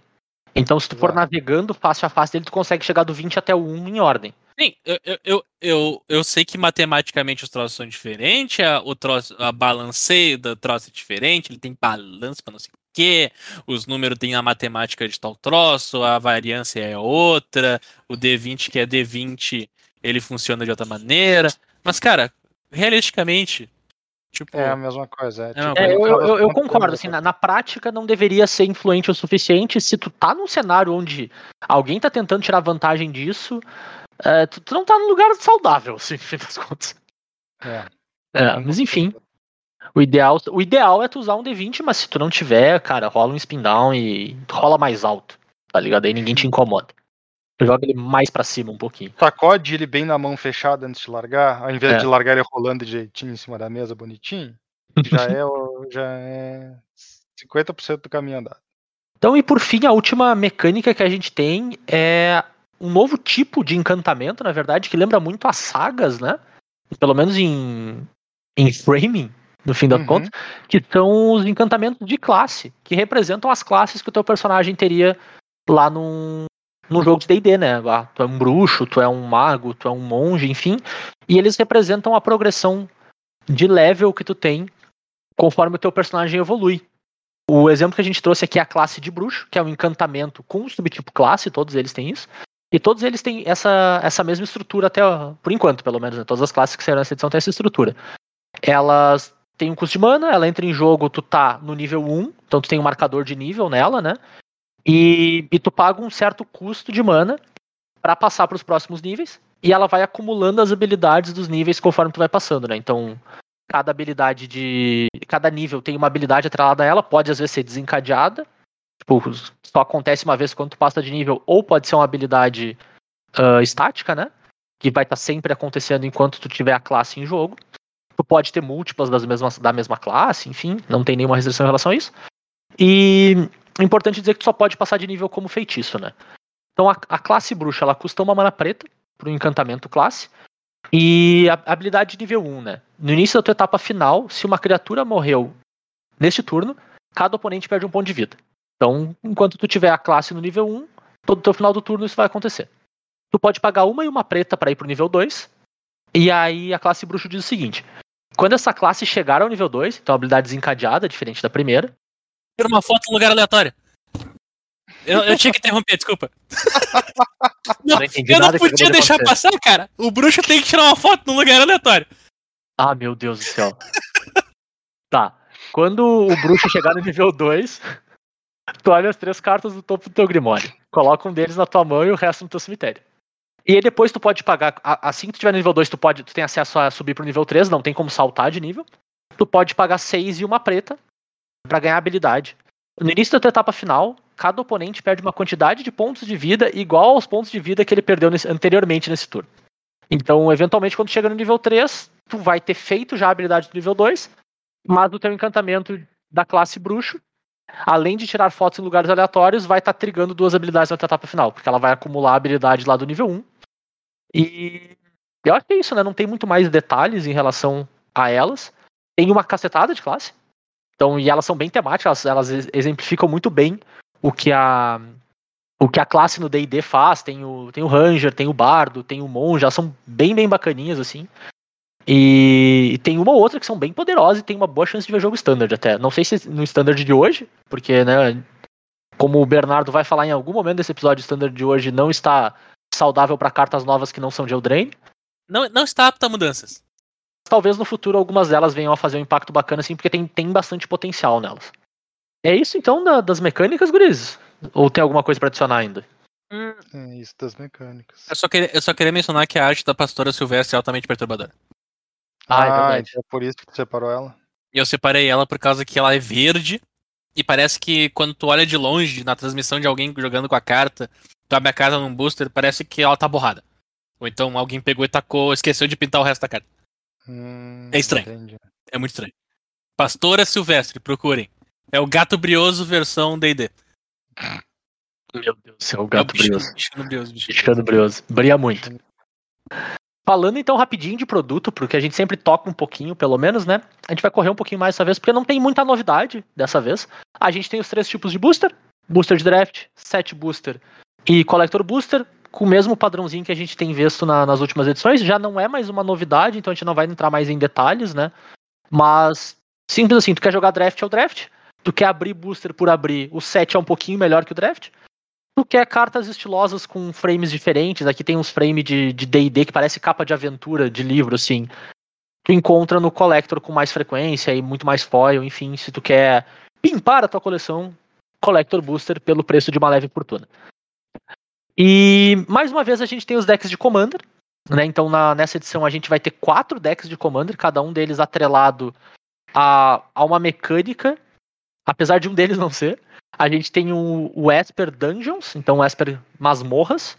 Então, se tu for Exato. navegando face a face dele, tu consegue chegar do 20 até o 1 em ordem. Sim, eu, eu, eu, eu, eu sei que matematicamente os troços são diferentes, a, o troço, a balanceio do troço é diferente, ele tem balanço pra não sei o quê, os números têm a matemática de tal troço, a variância é outra, o D20 que é D20, ele funciona de outra maneira. Mas, cara, realisticamente, tipo, É a mesma coisa. É, É tipo, É, eu, eu, eu- concordo, assim, na, na prática não deveria ser influente o suficiente. Se tu tá num cenário onde alguém tá tentando tirar vantagem disso, é, tu, tu não tá num lugar saudável, assim, no fim das contas. É. É, mas enfim, o ideal, o ideal é tu usar um D20, mas se tu não tiver, cara, rola um spin down e rola mais alto, tá ligado? Aí ninguém te incomoda. Joga ele mais pra cima um pouquinho. Sacode ele bem na mão fechada antes de largar, ao invés É. de largar ele rolando direitinho em cima da mesa, bonitinho, já é, já é 50% do caminho andado. Então, e por fim, a última mecânica que a gente tem é um novo tipo de encantamento, na verdade, que lembra muito as sagas, né? Pelo menos em, em framing, no fim das Uhum. contas, que são os encantamentos de classe, que representam as classes que o teu personagem teria lá num, num jogo de D&D, né? Ah, tu é um bruxo, tu é um mago, tu é um monge, enfim, e eles representam a progressão de level que tu tem conforme o teu personagem evolui. O exemplo que a gente trouxe aqui é a classe de bruxo, que é um encantamento com um subtipo classe, todos eles têm isso. E todos eles têm essa, essa mesma estrutura até, por enquanto, pelo menos. Né? Todas as classes que saíram nessa edição têm essa estrutura. Elas têm um custo de mana, ela entra em jogo, tu tá no nível 1, então tu tem um marcador de nível nela, né? E, e tu paga um certo custo de mana para passar para os próximos níveis. E ela vai acumulando as habilidades dos níveis conforme tu vai passando, né? Então, cada habilidade de. Cada nível tem uma habilidade atrelada a ela, pode às vezes ser desencadeada. Tipo, só acontece uma vez quando tu passa de nível, ou pode ser uma habilidade ah, estática, né? Que vai estar sempre acontecendo enquanto tu tiver a classe em jogo. Tu pode ter múltiplas das mesmas, da mesma classe, enfim, não tem nenhuma restrição em relação a isso. E é importante dizer que tu só pode passar de nível como feitiço, né? Então a, a classe bruxa, ela custa uma mana preta pro encantamento classe. E a habilidade de nível 1, né? No início da tua etapa final, se uma criatura morreu neste turno, cada oponente perde um ponto de vida. Então, enquanto tu tiver a classe no nível 1, todo teu final do turno isso vai acontecer. Tu pode pagar uma e uma preta para ir pro nível 2. E aí a classe bruxo diz o seguinte: quando essa classe chegar ao nível 2, então a habilidade desencadeada, diferente da primeira, Tira uma foto no lugar aleatório. Eu, eu tinha que interromper, desculpa. Não, não eu não podia deixar acontecer. passar, cara. O bruxo tem que tirar uma foto no lugar aleatório. Ah, meu Deus do céu. tá. Quando o bruxo chegar no nível 2, tu olha as três cartas do topo do teu grimório. Coloca um deles na tua mão e o resto no teu cemitério. E aí depois tu pode pagar. Assim que tu tiver no nível 2, tu pode. Tu tem acesso a subir pro nível 3, não tem como saltar de nível. Tu pode pagar 6 e uma preta pra ganhar habilidade. No início da tua etapa final, cada oponente perde uma quantidade de pontos de vida igual aos pontos de vida que ele perdeu nesse- anteriormente nesse turno. Então, eventualmente, quando chega no nível 3, tu vai ter feito já a habilidade do nível 2, mas o teu encantamento da classe bruxo, além de tirar fotos em lugares aleatórios, vai estar trigando duas habilidades na tua etapa final, porque ela vai acumular a habilidade lá do nível 1. E eu acho que é isso, né? Não tem muito mais detalhes em relação a elas. Tem uma cacetada de classe. Então, e elas são bem temáticas, elas, elas exemplificam muito bem o que a o que a classe no D&D faz, tem o, tem o Ranger, tem o Bardo, tem o Monge, elas são bem, bem bacaninhas, assim. E, e tem uma ou outra que são bem poderosas e tem uma boa chance de ver jogo Standard até. Não sei se no Standard de hoje, porque, né, como o Bernardo vai falar em algum momento desse episódio Standard de hoje, não está saudável para cartas novas que não são de Eldraine. Não, não está apto a mudanças. Talvez no futuro algumas delas venham a fazer um impacto bacana, assim, porque tem, tem bastante potencial nelas. É isso então da- das mecânicas, Gurizes? Ou tem alguma coisa para adicionar ainda? É isso das mecânicas. Eu só, queria, eu só queria mencionar que a arte da pastora Silvestre é altamente perturbadora. Ah, é verdade. então é por isso que tu separou ela? Eu separei ela por causa que ela é verde. E parece que quando tu olha de longe, na transmissão de alguém jogando com a carta, tu abre a carta num booster, parece que ela tá borrada. Ou então alguém pegou e tacou, esqueceu de pintar o resto da carta. Hum, É estranho. entendi. É muito estranho. Pastora Silvestre, procurem. É o gato brioso versão D&D. Meu Deus do céu, o É o gato bichano- brioso. bichano brioso, bichano Bichano brioso. Brilha muito. Falando então rapidinho de produto, porque a gente sempre toca um pouquinho, pelo menos, né? A gente vai correr um pouquinho mais dessa vez, porque não tem muita novidade dessa vez. A gente tem os três tipos de booster: booster de draft, set booster e collector booster, com o mesmo padrãozinho que a gente tem visto na- nas últimas edições. Já não é mais uma novidade, então a gente não vai entrar mais em detalhes, né? Mas simples assim, tu quer jogar draft é o draft. Tu quer abrir booster por abrir, o set é um pouquinho melhor que o draft. Tu quer cartas estilosas com frames diferentes, aqui tem uns frames de de D&D que parece capa de aventura de livro, assim. Tu encontra no Collector com mais frequência e muito mais foil, enfim, se tu quer pimpar a tua coleção, Collector Booster pelo preço de uma leve fortuna. E mais uma vez a gente tem os decks de Commander, né? Então na, nessa edição a gente vai ter quatro decks de Commander, cada um deles atrelado a, a uma mecânica, apesar de um deles não ser. A gente tem o, o Esper Dungeons, então o Esper Masmorras.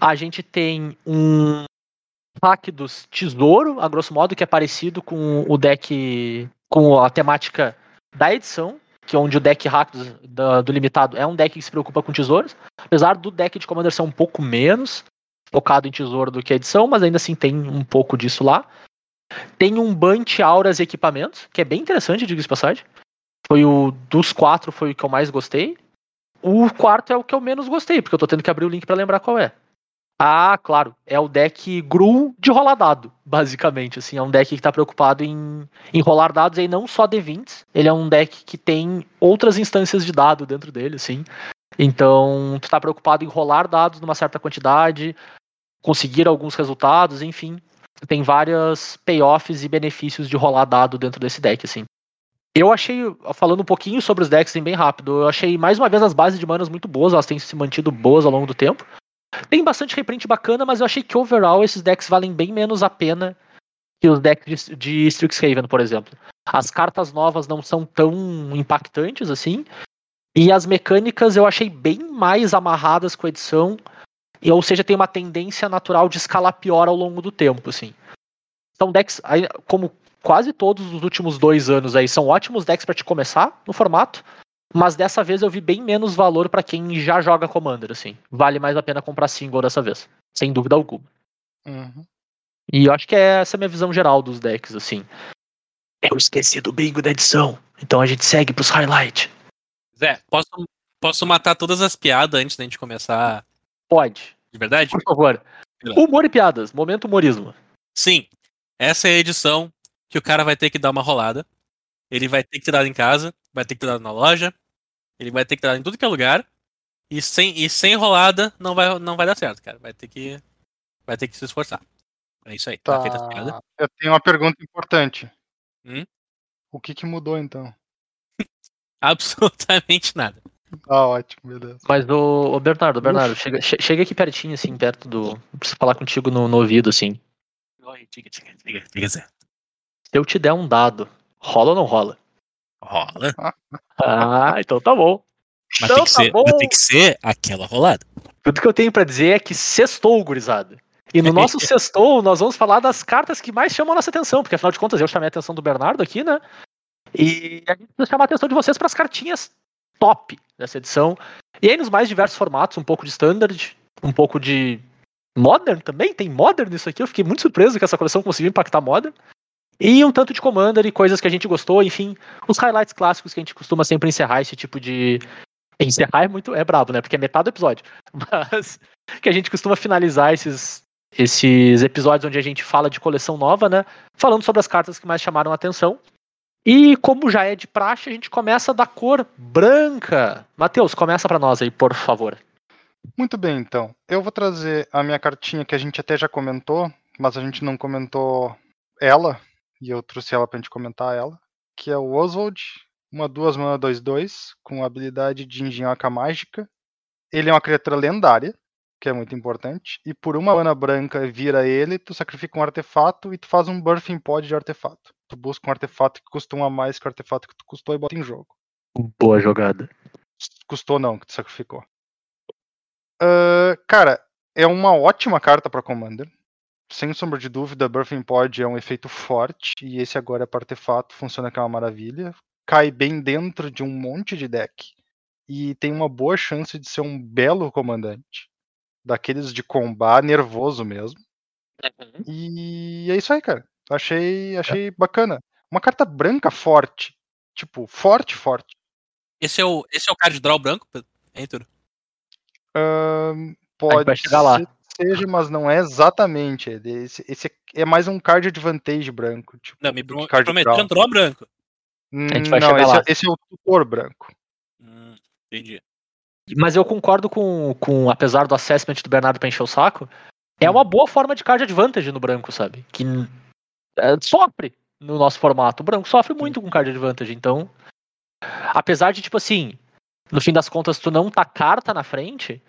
A gente tem um Rakdos Tesouro, a grosso modo, que é parecido com o deck, com a temática da edição, que é onde o deck Rakdos da- do limitado é um deck que se preocupa com tesouros. Apesar do deck de Commander ser um pouco menos focado em tesouro do que a edição, mas ainda assim tem um pouco disso lá. Tem um Bunch Auras e Equipamentos, que é bem interessante, diga-se de passagem. Foi o dos quatro foi o que eu mais gostei. O quarto é o que eu menos gostei, porque eu tô tendo que abrir o link pra lembrar qual é. Ah, claro, é o deck Gru de rolar dado, basicamente, assim, é um deck que tá preocupado em, em rolar dados e não só D20, ele é um deck que tem outras instâncias de dado dentro dele, assim. Então, tu tá preocupado em rolar dados numa certa quantidade, conseguir alguns resultados, enfim. Tem várias payoffs e benefícios de rolar dado dentro desse deck, assim. Eu achei, falando um pouquinho sobre os decks assim, bem rápido, eu achei mais uma vez as bases de manas muito boas, elas têm se mantido boas ao longo do tempo. Tem bastante reprint bacana, mas eu achei que overall esses decks valem bem menos a pena que os decks de, Strixhaven, por exemplo. As cartas novas não são tão impactantes assim, e as mecânicas eu achei bem mais amarradas com a edição, e, ou seja, tem uma tendência natural de escalar pior ao longo do tempo, assim. São decks, como quase todos os últimos dois anos aí são ótimos decks para te começar no formato, mas dessa vez eu vi bem menos valor para quem já joga Commander, assim. Vale mais a pena comprar single dessa vez, sem dúvida alguma. Uhum. E eu acho que é essa a minha visão geral dos decks, assim. Eu esqueci do bingo da edição, então a gente segue pros highlights. Zé, posso, posso matar todas as piadas antes da gente começar Pode, de verdade? por favor. Humor e piadas, momento humorismo. Sim. Essa é a edição que o cara vai ter que dar uma rolada. Ele vai ter que tirar em casa, vai ter que tirar na loja, ele vai ter que tirar em tudo que é lugar. E sem, e sem rolada não vai, não vai dar certo, cara. Vai ter que, vai ter que se esforçar. É isso aí. Tá, Tá. Eu tenho uma pergunta importante. Hum? O que que mudou então? Absolutamente nada. Ah, ótimo, beleza. Mas o, o Bernardo, Bernardo, chega, che- chega aqui pertinho, assim, perto do. Preciso falar contigo no, no ouvido, assim. Oi, diga, diga, diga, diga, Zé. Se eu te der um dado, rola ou não rola? Rola. Ah, então tá bom. Mas, Então tem que tá ser, bom. mas tem que ser aquela rolada. Tudo que eu tenho pra dizer é que sextou, gurizada. E no nosso sextou, nós vamos falar das cartas que mais chamam a nossa atenção, porque afinal de contas eu chamei a atenção do Bernardo aqui, né? E a gente precisa chamar a atenção de vocês para as cartinhas top dessa edição. E aí nos mais diversos formatos, um pouco de standard, um pouco de modern também, tem modern nisso aqui, eu fiquei muito surpreso que essa coleção conseguiu impactar modern. E um tanto de commander e coisas que a gente gostou, enfim, os highlights clássicos que a gente costuma sempre encerrar esse tipo de encerrar é muito é brabo, né? Porque é metade do episódio. Mas que a gente costuma finalizar esses esses episódios onde a gente fala de coleção nova, né? Falando sobre as cartas que mais chamaram a atenção. E como já é de praxe, a gente começa da cor branca. Matheus, começa pra nós aí, por favor. Muito bem, então. Eu vou trazer a minha cartinha que a gente até já comentou, mas a gente não comentou ela, e eu trouxe ela pra gente comentar ela, que é o Oswald, uma duas mana 2-2, com habilidade de engenhoca mágica. Ele é uma criatura lendária, que é muito importante, e por uma mana branca vira ele, tu sacrifica um artefato e tu faz um Birthing Pod de artefato. Tu busca um artefato que custa um a mais que o artefato que tu custou e bota em jogo. Boa jogada. Custou não, que tu sacrificou. Ah, cara, é uma ótima carta pra Commander. Sem sombra de dúvida, Birthing Pod é um efeito forte. E esse agora é para artefato, funciona que é uma maravilha. Cai bem dentro de um monte de deck. E tem uma boa chance de ser um belo comandante. Daqueles de combar nervoso mesmo. E é isso aí, cara. Achei, achei bacana. Uma carta branca forte. Tipo, forte, forte. Esse é o, esse é o card draw branco, hein, Turo? Ahn, pode vai chegar lá. Seja, mas não é exatamente. Esse, esse é mais um card advantage branco. Tipo, Não, me pro- card draw branco. gente vai não, chegar esse, lá. é, esse é o tutor branco. Hum, entendi. Mas eu concordo com, com apesar do assessment do Bernardo pra encher o saco, é uma boa forma de card advantage no branco, sabe? Que é, sofre no nosso formato. O branco sofre muito com card advantage, então. Apesar de, tipo assim, no fim das contas, tu não tá carta na frente,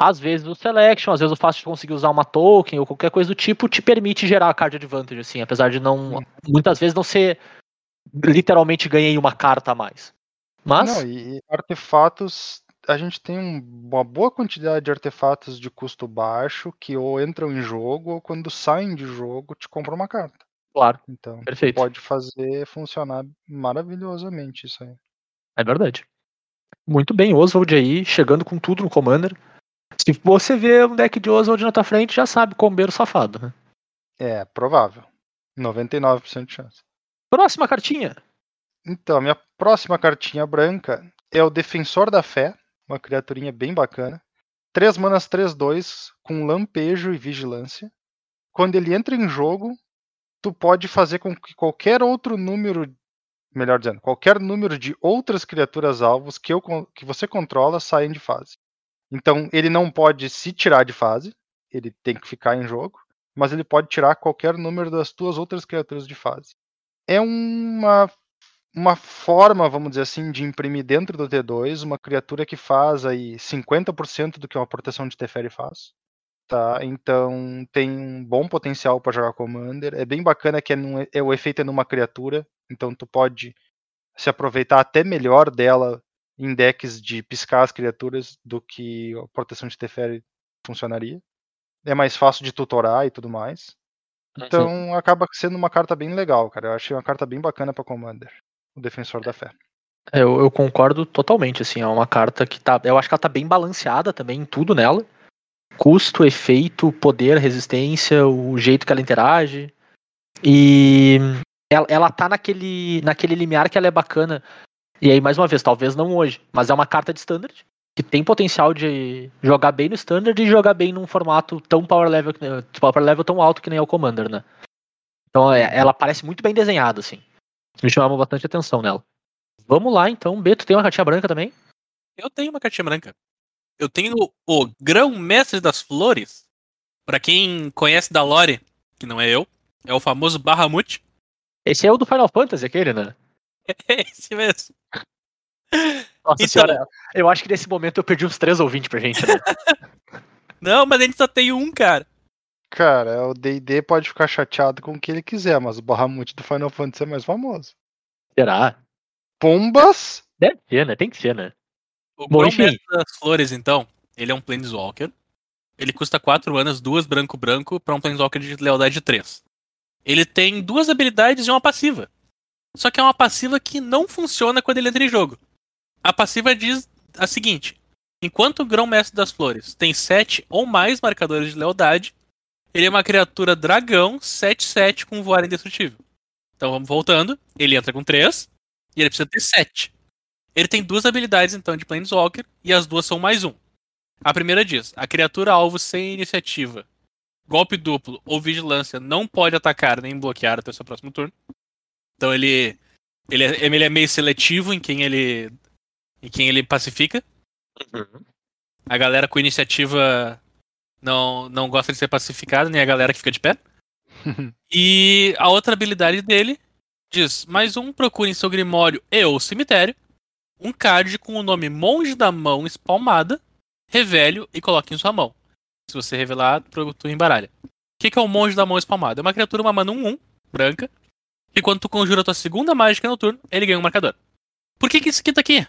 às vezes o selection, às vezes o fácil de conseguir usar uma token ou qualquer coisa do tipo te permite gerar card advantage, assim, apesar de não. Muitas vezes não ser literalmente ganhei uma carta a mais. Mas. Não, e, artefatos. A gente tem um- uma boa quantidade de artefatos de custo baixo que ou entram em jogo ou quando saem de jogo te compram uma carta. Claro, Então, perfeito. pode fazer funcionar maravilhosamente isso aí. É verdade. Muito bem, Oswald aí, chegando com tudo no Commander. Se você vê um deck de Oswald na tua frente, já sabe, combeiro safado. Né? É, provável. 99% de chance. Próxima cartinha. Então, a minha próxima cartinha branca é o Defensor da Fé, uma criaturinha bem bacana. 3 manas 3-2, com lampejo e vigilância. Quando ele entra em jogo, tu pode fazer com que qualquer outro número, melhor dizendo, qualquer número de outras criaturas alvos que, eu, que você controla saiam de fase. Então, ele não pode se tirar de fase, ele tem que ficar em jogo, mas ele pode tirar qualquer número das tuas outras criaturas de fase. É uma uma forma, vamos dizer assim, de imprimir dentro do T2 uma criatura que faz aí 50% do que uma proteção de Teferi faz. Tá? Então tem um bom potencial para jogar Commander. É bem bacana que é, num- é o efeito é numa criatura, então tu pode se aproveitar até melhor dela em decks de piscar as criaturas do que a proteção de Teferi funcionaria. É mais fácil de tutorar e tudo mais. Então acaba sendo uma carta bem legal, cara. Eu achei uma carta bem bacana pra Commander. O Defensor da Fé. É, Eu, eu concordo totalmente, assim, é uma carta que tá. Eu acho que ela tá bem balanceada também em tudo nela. Custo, efeito, poder, resistência, o jeito que ela interage. E ela, ela tá naquele, naquele limiar que ela é bacana. E aí, mais uma vez, talvez não hoje, mas é uma carta de standard que tem potencial de jogar bem no standard e jogar bem num formato tão power level, nem- power level tão alto que nem é o Commander, né? Então é- ela parece muito bem desenhada, assim. Me chamava bastante atenção nela. Vamos lá, então. Beto, tem uma cartinha branca também? Eu tenho uma cartinha branca. Eu tenho o Grão-Mestre das Flores. Pra quem conhece da Lore, que não é eu, é o famoso Bahamut. Esse é o do Final Fantasy, aquele, né? É esse mesmo. Nossa Então- senhora, eu acho que nesse momento eu perdi uns três ouvintes pra gente, né? Não, mas a gente só tem um, cara. Cara, o D&D pode ficar chateado com o que ele quiser, mas o Bahamut do Final Fantasy é mais famoso. Será? Pombas? Deve ser, né? Tem que ser, né? O Bom, enfim. das Flores, então, ele é um Planeswalker. Ele custa 4 anos, duas branco-branco, pra um Planeswalker de lealdade 3. Ele tem duas habilidades e uma passiva. Só que é uma passiva que não funciona quando ele entra em jogo. A passiva diz a seguinte: enquanto o Grão-Mestre das Flores tem 7 ou mais marcadores de lealdade, ele é uma criatura dragão 7-7 com voar indestrutível. Então vamos voltando. Ele entra com 3 e ele precisa ter 7. Ele tem duas habilidades, então, de Planeswalker, e as duas são mais um. A primeira diz: a criatura alvo sem iniciativa, golpe duplo ou vigilância não pode atacar nem bloquear até o seu próximo turno. Então ele, ele, é, ele é meio seletivo em quem ele, em quem ele pacifica. A galera com iniciativa não, não gosta de ser pacificada, nem a galera que fica de pé. E a outra habilidade dele diz: mais um, procure em seu grimório e ou cemitério um card com o nome Monge da Mão espalmada, revele e coloque em sua mão. Se você revelar, tu tu embaralha. O que, que é o Monge da Mão espalmada? É uma criatura, uma mana 1-1, branca, e quando tu conjura a tua segunda mágica no turno, ele ganha um marcador. Por que, que isso aqui tá aqui?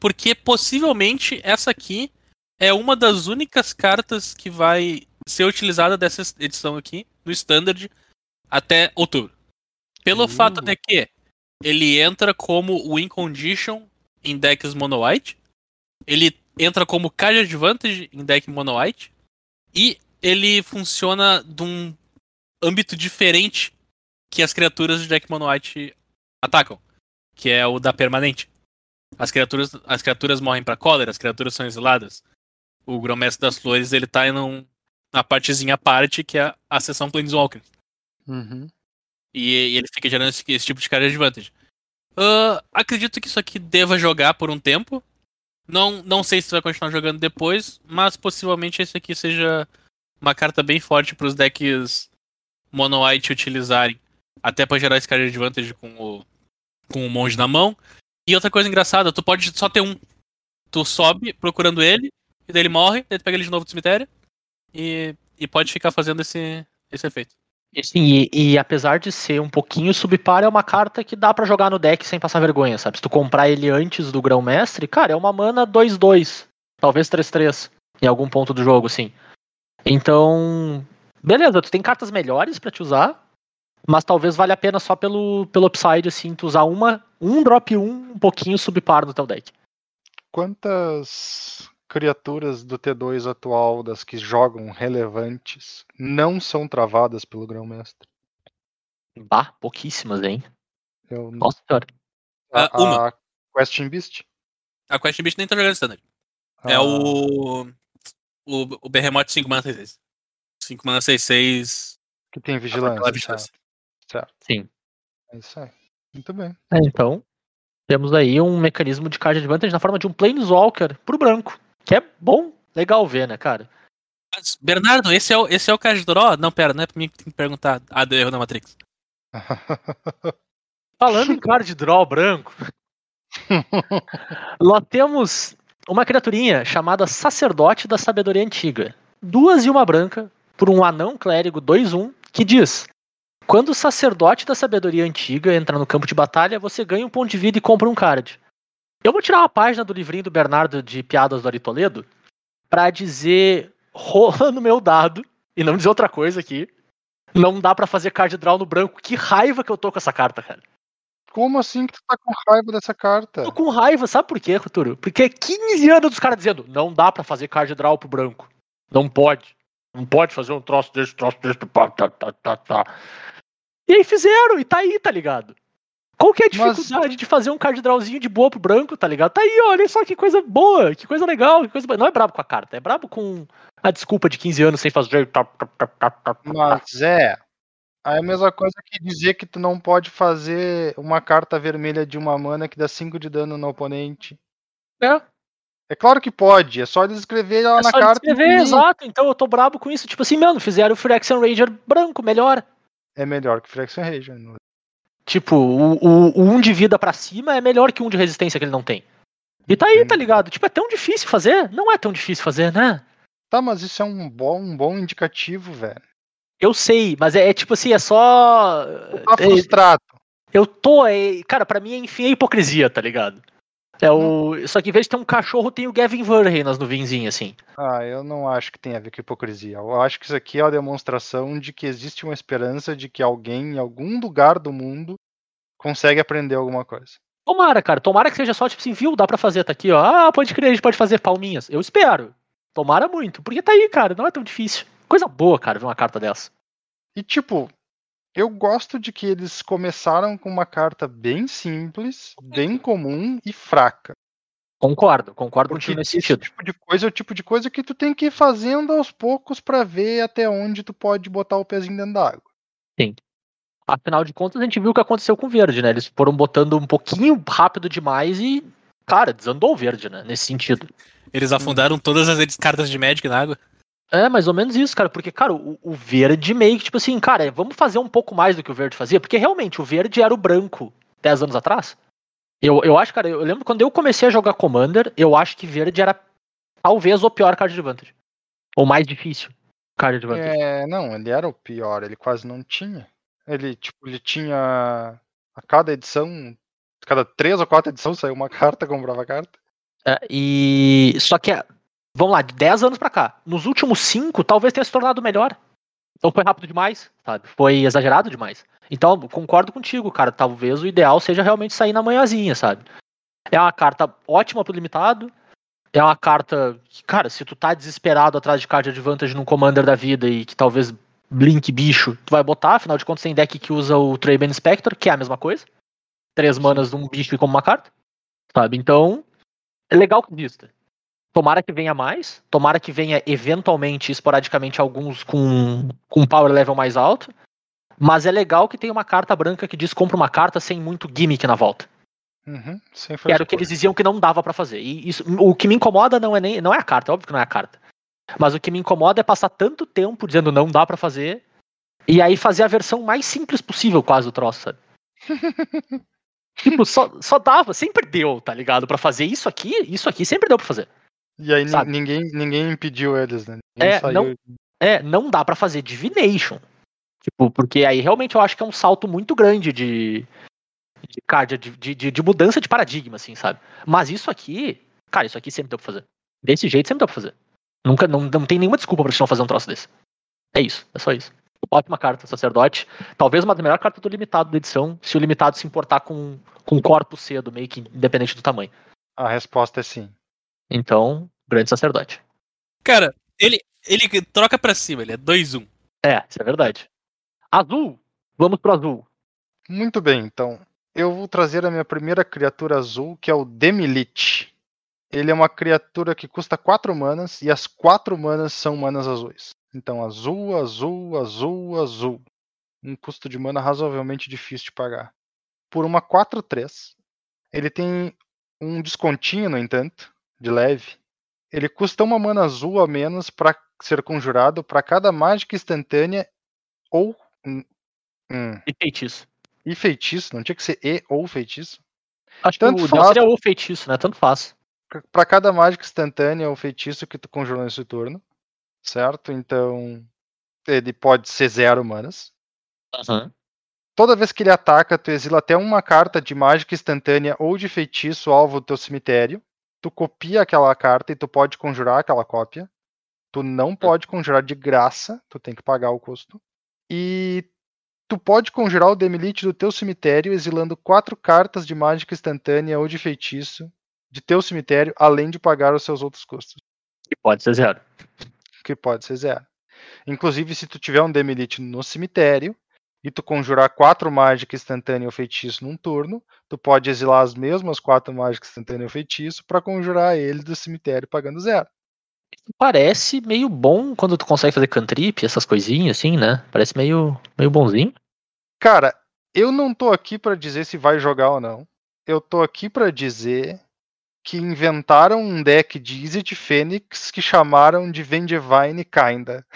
Porque possivelmente essa aqui é uma das únicas cartas que vai ser utilizada dessa edição aqui, no Standard, até outubro. Pelo Uh. fato de que ele entra como Win Condition em decks Mono White, ele entra como Card Advantage em deck Mono White, e ele funciona de um âmbito diferente que as criaturas de deck Mono White atacam, que é o da permanente. As criaturas, as criaturas morrem pra cólera, as criaturas são exiladas. O Grão-Mestre das Flores, ele tá em um, uma partezinha à parte, que é a seção Planeswalker. Uhum. E, e ele fica gerando esse, esse tipo de card advantage. Ah, acredito que isso aqui deva jogar por um tempo. Não, não sei se vai continuar jogando depois, mas possivelmente esse aqui seja uma carta bem forte para os decks Mono White utilizarem. Até para gerar esse card advantage com o, com o monge na mão. E outra coisa engraçada, tu pode só ter um. Tu sobe procurando ele, e daí ele morre, daí tu pega ele de novo do cemitério. E, e pode ficar fazendo esse, esse efeito. Sim, e, e apesar de ser um pouquinho subpar, é uma carta que dá pra jogar no deck sem passar vergonha, sabe? Se tu comprar ele antes do grão-mestre, cara, é uma mana 2-2, talvez 3-3, em algum ponto do jogo, sim. Então, beleza, tu tem cartas melhores pra te usar, mas talvez valha a pena só pelo, pelo upside, assim, tu usar uma, um drop 1 um pouquinho subpar no teu deck. Quantas criaturas do T2 atual, das que jogam relevantes, não são travadas pelo Grão-Mestre? Bah, pouquíssimas, hein? Eu- Nossa senhora. a, Ah, uma. a Question Beast? A Quest Beast nem tá jogando standard. É Ah, o. O, o Behemoth 5 mana 6-6. 5 mana 6-6. Que tem vigilância. vigilância. Certo. Sim. É isso aí. Muito bem. É, então, temos aí um mecanismo de card advantage na forma de um Planeswalker pro branco. Que é bom, legal ver, né, cara? Mas, Bernardo, esse é o, esse é o card draw? Não, pera, não é pra mim que tem que perguntar. Ah, deu erro na Matrix. Falando em card draw branco, nós temos uma criaturinha chamada Sacerdote da Sabedoria Antiga. Duas e uma branca, por um anão clérigo 2-1, que diz: Quando o Sacerdote da Sabedoria Antiga entra no campo de batalha, você ganha um ponto de vida e compra um card. Eu vou tirar uma página do livrinho do Bernardo de Piadas do Ari Toledo pra dizer rola no meu dado, e não dizer outra coisa aqui, Não dá pra fazer card draw no branco. Que raiva que eu tô com essa carta, cara. Como assim que tu tá com raiva dessa carta? Tô com raiva, sabe por quê, Roturo? Porque é 15 anos dos caras dizendo, não dá pra fazer card draw pro branco. Não pode. Não pode fazer um troço desse, troço desse, tá, tá, tá, tá. E aí fizeram, e tá aí, tá ligado? Qual que é a Mas- dificuldade de fazer um card drawzinho de boa pro branco, tá ligado? Tá aí, olha só que coisa boa, que coisa legal, que coisa boa. Não é brabo com a carta, é brabo com a desculpa de 15 anos sem fazer. Mas é. É a mesma coisa que dizer que tu não pode fazer uma carta vermelha de uma mana que dá 5 de dano no oponente. É. É claro que pode, é só eles escrever lá É na só carta. e descrever, imprimir. exato. Então eu tô brabo com isso. Tipo assim, mano, fizeram o Phyrexian Ranger branco, melhor. É melhor que Fraction Region. Tipo, o, o, o um de vida pra cima é melhor que um de resistência que ele não tem. E tá aí, tá ligado? Tipo, é tão difícil fazer? Não é tão difícil fazer, né? Tá, mas isso é um bom, um bom indicativo, velho. Eu sei, mas é, é tipo assim, é só. Tá é- frustrado. eu tô. É, cara, pra mim, enfim, é hipocrisia, tá ligado? É o. Só que em vez de ter um cachorro, tem o Gavin Verhey nas nuvenzinhas, assim. Ah, eu não acho que tem a ver com hipocrisia. Eu acho que isso aqui é uma demonstração de que existe uma esperança de que alguém em algum lugar do mundo consegue aprender alguma coisa. Tomara, cara. Tomara que seja só, tipo assim, viu? Dá pra fazer, tá aqui, ó. Ah, pode crer, a gente pode fazer palminhas. Eu espero. Tomara muito. Porque tá aí, cara. Não é tão difícil. Coisa boa, cara, ver uma carta dessa. E tipo, eu gosto de que eles começaram com uma carta bem simples, bem comum e fraca. Concordo, concordo Porque contigo nesse esse sentido. tipo de coisa é o tipo de coisa que tu tem que ir fazendo aos poucos pra ver até onde tu pode botar o pezinho dentro da água. Afinal de contas, a gente viu o que aconteceu com o verde, né? Eles foram botando um pouquinho rápido demais e, cara, desandou o verde, né? Nesse sentido. Eles afundaram todas as cartas de Magic na água. É, mais ou menos isso, cara. Porque, cara, o, o verde meio que, tipo assim, cara, vamos fazer um pouco mais do que o verde fazia. Porque realmente o verde era o branco 10 anos atrás. Eu, eu acho, cara, eu lembro quando eu comecei a jogar Commander, eu acho que verde era talvez o pior card de vantage. Ou mais difícil card de vantage. É, não, ele era o pior, ele quase não tinha. Ele, tipo, ele tinha. A cada edição, cada três ou quatro edições saiu uma carta, comprava carta. É, e. Só que, vamos lá, de 10 anos pra cá. Nos últimos 5, talvez tenha se tornado melhor. Então foi rápido demais, sabe? Foi exagerado demais. Então, concordo contigo, cara. Talvez o ideal seja realmente sair na manhãzinha, sabe? É uma carta ótima pro limitado. É uma carta que, cara, se tu tá desesperado atrás de card advantage num commander da vida e que talvez blink bicho, tu vai botar, afinal de contas tem deck que usa o Traben Spectre, que é a mesma coisa. Três manas de um bicho e como uma carta. Sabe? Então, é legal que exista. Tomara que venha mais. Tomara que venha eventualmente, esporadicamente, alguns com, com power level mais alto. Mas é legal que tenha uma carta branca que diz compra uma carta sem muito gimmick na volta. Uhum, sem Que era o que eles diziam que não dava pra fazer. E isso, o que me incomoda não é nem não é a carta, é óbvio que não é a carta. Mas o que me incomoda é passar tanto tempo dizendo não dá pra fazer e aí fazer a versão mais simples possível quase do troço, sabe? tipo, só, só dava, sempre deu, tá ligado? Pra fazer isso aqui, isso aqui sempre deu pra fazer. E aí sabe? ninguém, ninguém impediu eles, né? Ninguém É, saiu- não- É, não dá pra fazer divination. Tipo, porque aí realmente eu acho que é um salto muito grande de de, de, de, de- de mudança de paradigma, assim, sabe? Mas isso aqui, cara, isso aqui sempre deu pra fazer. Desse jeito sempre deu pra fazer. Nunca, não, não tem nenhuma desculpa pra gente não fazer um troço desse. É isso, é só isso. Ótima carta, sacerdote. Talvez uma das melhores cartas do limitado da edição, se o limitado se importar com, com corpo cedo, meio que independente do tamanho. A resposta é sim. Então, grande sacerdote. Cara, ele, ele troca pra cima, ele é 2-1. É, isso é verdade. Azul! Vamos pro azul. Muito bem, então. Eu vou trazer a minha primeira criatura azul, que é o Demilich. Ele é uma criatura que custa 4 manas e as 4 manas são manas azuis. Então, azul, azul, azul, azul. Um custo de mana razoavelmente difícil de pagar. Por uma 4-3, ele tem um descontinho, no entanto, de leve. Ele custa uma mana azul a menos para ser conjurado para cada mágica instantânea ou. hum, hum, E feitiço. e feitiço, não tinha que ser e ou feitiço. Acho Tanto que o faz. seria o feitiço, né? Tanto faz. Para cada mágica instantânea ou feitiço que tu conjurou nesse turno, certo? Então ele pode ser zero manas. Toda vez que ele ataca, tu exila até uma carta de mágica instantânea ou de feitiço alvo do teu cemitério. Tu copia aquela carta e tu pode conjurar aquela cópia. Tu não pode conjurar de graça, tu tem que pagar o custo. E tu pode conjurar o Demilite do teu cemitério exilando quatro cartas de mágica instantânea ou de feitiço de teu cemitério, além de pagar os seus outros custos, E pode ser zero. que pode ser zero. Inclusive, se tu tiver um Demilite no cemitério e tu conjurar quatro mágicas instantânea ou feitiço num turno, tu pode exilar as mesmas quatro mágicas instantânea ou feitiço para conjurar ele do cemitério pagando zero. Parece meio bom quando tu consegue fazer cantrip, essas coisinhas assim, né? Parece meio, meio bonzinho. Cara, eu não tô aqui pra dizer se vai jogar ou não. Eu tô aqui pra dizer que inventaram um deck de Izzet Fênix que chamaram de Vendivine Kinda.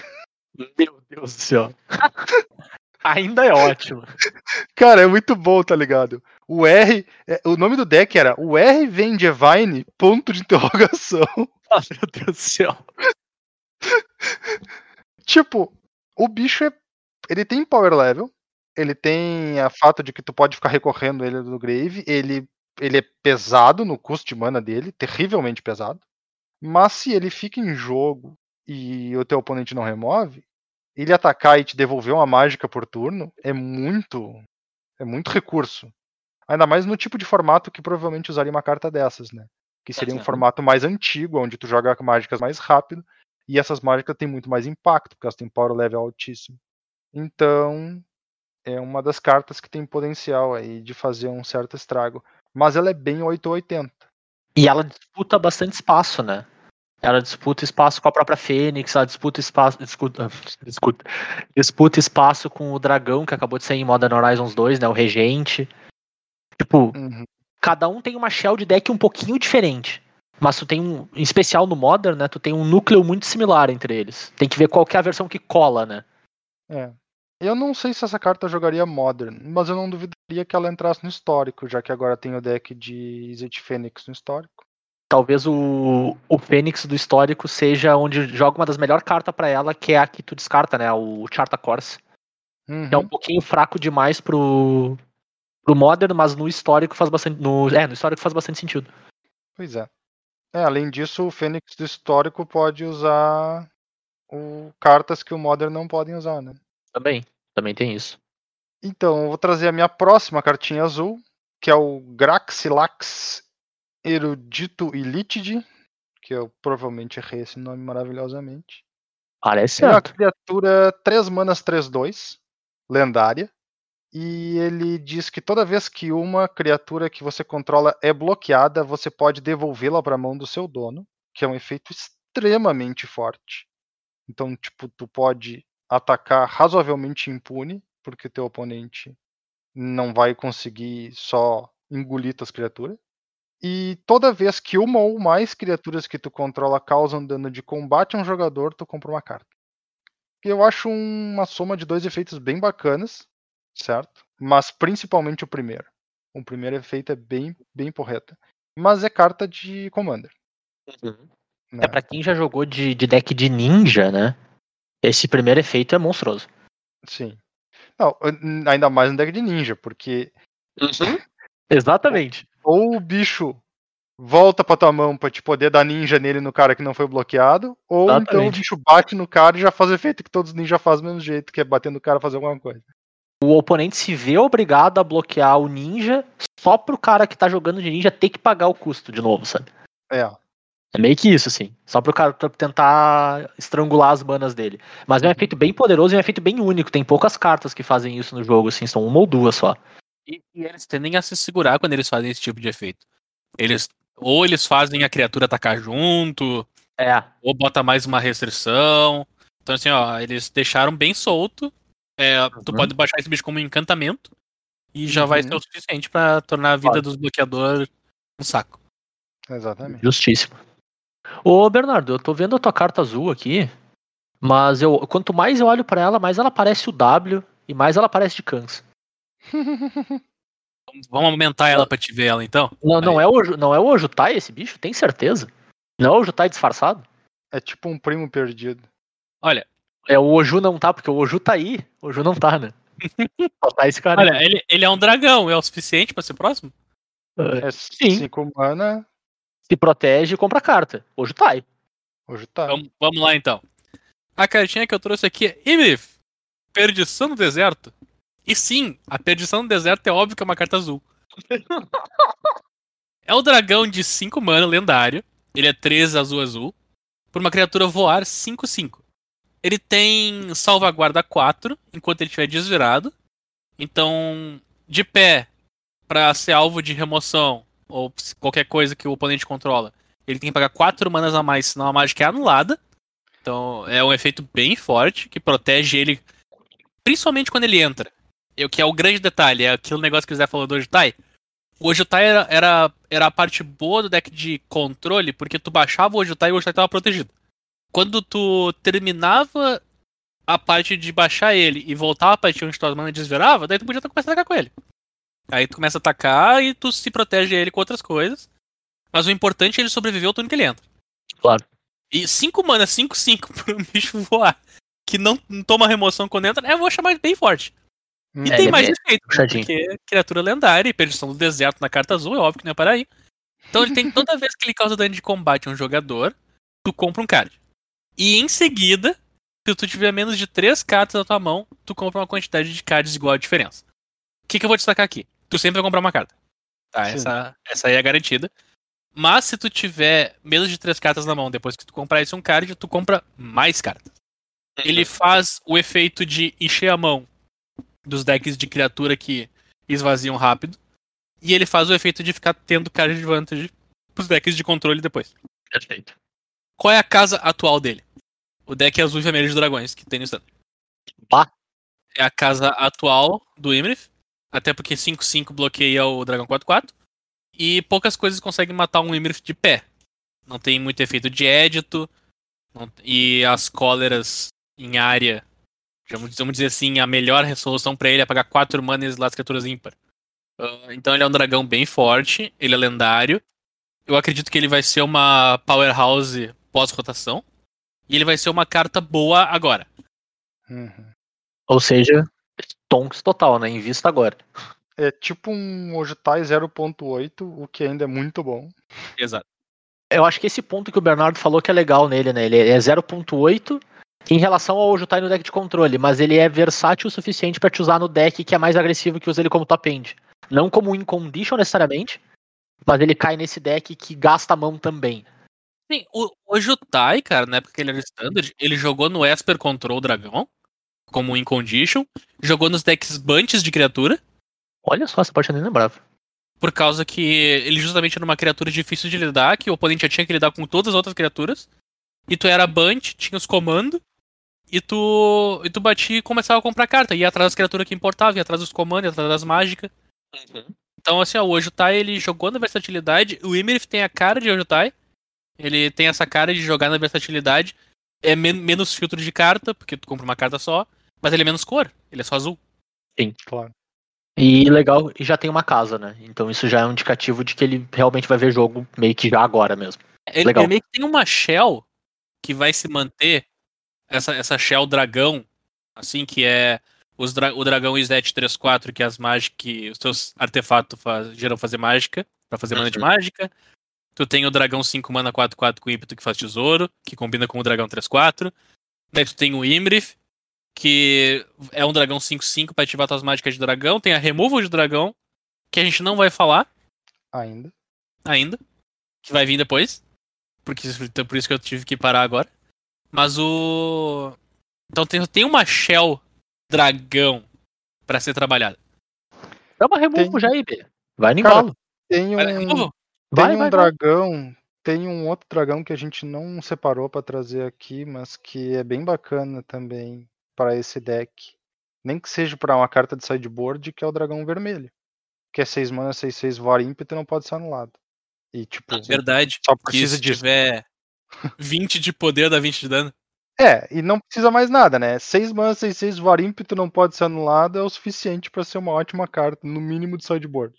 Meu Deus do céu. Ainda é ótimo. Cara, é muito bom, tá ligado? O R, é, o nome do deck era o R Vendivine, ponto de interrogação. Ah, meu Deus do céu. Tipo, o bicho é. Ele tem power level. Ele tem a fato de que tu pode ficar recorrendo ele do grave. Ele, ele é pesado no custo de mana dele, terrivelmente pesado. Mas se ele fica em jogo e o teu oponente não remove, ele atacar e te devolver uma mágica por turno é muito. É muito recurso. Ainda mais no tipo de formato que provavelmente usaria uma carta dessas, né? Que seria um formato mais antigo, onde tu joga mágicas mais rápido. E essas mágicas têm muito mais impacto, porque elas têm power level altíssimo. Então, é uma das cartas que tem potencial aí de fazer um certo estrago. Mas ela é bem 880. E ela disputa bastante espaço, né? Ela disputa espaço com a própria Fênix, ela disputa espaço. Discuta, discuta, disputa espaço com o dragão que acabou de sair em Modern Horizons 2, né? O Regente. Tipo, Uhum. cada um tem uma shell de deck um pouquinho diferente. Mas tu tem um. Em especial no Modern, né? Tu tem um núcleo muito similar entre eles. Tem que ver qual que é a versão que cola, né? É. Eu não sei se essa carta jogaria Modern, mas eu não duvidaria que ela entrasse no histórico, já que agora tem o deck de Izzet Fênix no histórico. Talvez o, o Fênix do histórico seja onde joga uma das melhores cartas pra ela, que é a que tu descarta, né? O Charta Course. Uhum. que é um pouquinho fraco demais pro, pro Modern, mas no histórico faz bastante. No, é, no histórico faz bastante sentido. Pois é. É, além disso, o Fênix do histórico pode usar o, cartas que o Modern não podem usar, né? Também. Também tem isso. Então, eu vou trazer a minha próxima cartinha azul, que é o Graxilax Erudito Ilitide, que eu provavelmente errei esse nome maravilhosamente. Parece É uma certo. criatura 3 manas 3-2, lendária. E ele diz que toda vez que uma criatura que você controla é bloqueada, você pode devolvê-la para a mão do seu dono, que é um efeito extremamente forte. Então, tipo, tu pode atacar razoavelmente impune, porque teu oponente não vai conseguir só engolir tuas criaturas. E toda vez que uma ou mais criaturas que tu controla causam dano de combate a um jogador, tu compra uma carta. Eu acho uma soma de dois efeitos bem bacanas, certo? Mas principalmente o primeiro. O primeiro efeito é bem, bem porreta. Mas é carta de Commander. né? É pra quem já jogou de, de deck de ninja, né? Esse primeiro efeito é monstruoso. Sim. Não, ainda mais no deck de ninja, porque Exatamente. Ou o bicho volta pra tua mão pra te poder dar ninja nele no cara que não foi bloqueado, ou então o Exatamente. bicho bate no cara e já faz o efeito que todos os ninjas fazem do mesmo jeito, que é bater no cara e fazer alguma coisa. O oponente se vê obrigado a bloquear o ninja só pro cara que tá jogando de ninja ter que pagar o custo de novo, sabe? É, É meio que isso, assim. Só pro cara tentar estrangular as manas dele. Mas é um Uhum. efeito bem poderoso e é um efeito bem único. Tem poucas cartas que fazem isso no jogo, assim, são uma ou duas só. E, e eles tendem a se segurar quando eles fazem esse tipo de efeito. Eles ou eles fazem a criatura atacar junto, É. ou bota mais uma restrição. Então assim, ó, eles deixaram bem solto. É, Tu Uhum. pode baixar esse bicho como encantamento e já vai Uhum. ser o suficiente pra tornar a vida Pode. dos bloqueadores um saco. exatamente. Justíssimo. Ô, Bernardo, eu tô vendo a tua carta azul aqui, mas eu, quanto mais eu olho pra ela, mais ela parece o W e mais ela parece de Kans. Vamos aumentar ela pra te ver ela então? Não, não, é o, não é o Ojutai esse bicho? Tem certeza? Não é o Ojutai disfarçado? É tipo um primo perdido. Olha, É o Oju não tá, porque o Oju tá aí. O Oju não tá, né? Só tá esse cara. olha, ele, ele é um dragão, é o suficiente pra ser próximo? aí. É Sim. 5 mana, Se protege e compra carta. Ojutai. hoje tá. Vamos, vamos lá então. A cartinha que eu trouxe aqui é Imrif. Perdição no Deserto. E sim, a Perdição no Deserto é óbvio que é uma carta azul. é o dragão de 5 mana lendário. Ele é 3 azul azul. Por uma criatura voar 5-5. Ele tem salvaguarda 4 enquanto ele estiver desvirado. Então, de pé, para ser alvo de remoção ou qualquer coisa que o oponente controla, ele tem que pagar 4 manas a mais, senão a mágica é anulada. Então, é um efeito bem forte que protege ele, principalmente quando ele entra. O que é o grande detalhe, é aquele negócio que o Zé falou do Ojutai. O Ojutai era, era, era a parte boa do deck de controle, porque tu baixava o Ojutai e o Ojutai estava protegido. Quando tu terminava a parte de baixar ele e voltava a partir onde tuas manas desvirava, daí tu podia começar a atacar com ele. Aí tu começa a atacar e tu se protege ele com outras coisas. Mas o importante é ele sobreviver ao turno que ele entra. Claro. E 5 mana, 5-5 pra um bicho voar que não toma remoção quando entra, eu vou chamar bem forte. E É, tem é mais puxadinho. porque criatura lendária e perdição do deserto na carta azul, é óbvio que não é para aí. Então ele tem toda vez que ele causa dano de combate a um jogador, tu compra um card. E em seguida, se tu tiver menos de 3 cartas na tua mão, tu compra uma quantidade de cards igual a diferença. O que, que eu vou destacar aqui? Tu sempre vai comprar uma carta. Tá, Sim. essa, essa aí é garantida. Mas se tu tiver menos de 3 cartas na mão depois que tu comprar esse um card, tu compra mais cartas. Ele faz o efeito de encher a mão dos decks de criatura que esvaziam rápido. E ele faz o efeito de ficar tendo card advantage pros decks de controle depois. Perfeito. Qual é a casa atual dele? O deck azul e vermelho de dragões que tem no stand. Bah. É a casa atual do Imrith. Até porque 5-5 bloqueia o dragão 4-4. E poucas coisas conseguem matar um Imrith de pé. Não tem muito efeito de édito. não- e as cóleras em área. Vamos vamos dizer assim, a melhor resolução pra ele é pagar 4 mana e exilar as criaturas ímpar. Ah, então ele é um dragão bem forte. Ele é lendário. Eu acredito que ele vai ser uma powerhouse pós-rotação. E ele vai ser uma carta boa agora. Uhum. Ou seja, stonks total, né? Invista agora. É tipo um Ojutai 0.8, o que ainda é muito bom. Exato. Eu acho que esse ponto que o Bernardo falou que é legal nele, né? Ele é 0.8 em relação ao Ojutai no deck de controle, mas ele é versátil o suficiente pra te usar no deck que é mais agressivo que usa ele como top end. Não como in condition necessariamente, mas ele cai nesse deck que gasta a mão também. Sim, o, o Jutai, cara, na época que ele era standard, ele jogou no Esper Control Dragão, como in condition, jogou nos decks Bunches de criatura, Olha só, essa parte eu nem lembrava. por causa que ele justamente era uma criatura difícil de lidar, que o oponente já tinha que lidar com todas as outras criaturas, e tu era Bunch, tinha os comandos, e tu, e tu batia e começava a comprar carta, ia atrás das criaturas que importavam, ia atrás dos comandos, ia atrás das mágicas. Então, assim, ó, o Ojutai, ele jogou na versatilidade. O Imerith tem a cara de Ojutai. Ele tem essa cara de jogar na versatilidade. É men- menos filtro de carta, porque tu compra uma carta só. Mas ele é menos cor. Ele é só azul. Claro. E legal, e já tem uma casa, né? Então isso já é um indicativo de que ele realmente vai ver jogo meio que já agora mesmo. Ele, Legal. ele meio que tem uma shell que vai se manter. Essa, essa shell dragão. Assim, que é os dra- o dragão Izet 3-4, que as mágicas. que os teus artefatos faz, geram fazer mágica. Pra fazer mana de mágica. Tu tem o dragão 5 mana 4-4 com ímpeto que faz tesouro, que combina com o dragão 3-4. Daí tu tem o Imrith, que é um dragão 5-5 pra ativar tuas mágicas de dragão. Tem a removal de dragão, que a gente não vai falar Ainda. ainda, que vai vir depois. Porque então, por isso que eu tive que parar agora. Mas o. Então tem, tem uma Shell dragão pra ser trabalhada. Dá uma remove Tem- já aí, B. Vai no Cara, embalo. Tem Vai, um? Vai, tem um vai, vai. dragão, tem um outro dragão que a gente não separou pra trazer aqui, mas que é bem bacana também para esse deck. Nem que seja pra uma carta de sideboard, que é o dragão vermelho. Que é 6 mana, 6, 6 voar ímpeto e não pode ser anulado. E tipo, Verdade. só precisa se disso. tiver 20 de poder, dá 20 de dano. É, e não precisa mais nada, né? 6 mana, 6, 6 voar ímpeto não pode ser anulado é o suficiente pra ser uma ótima carta, no mínimo de sideboard.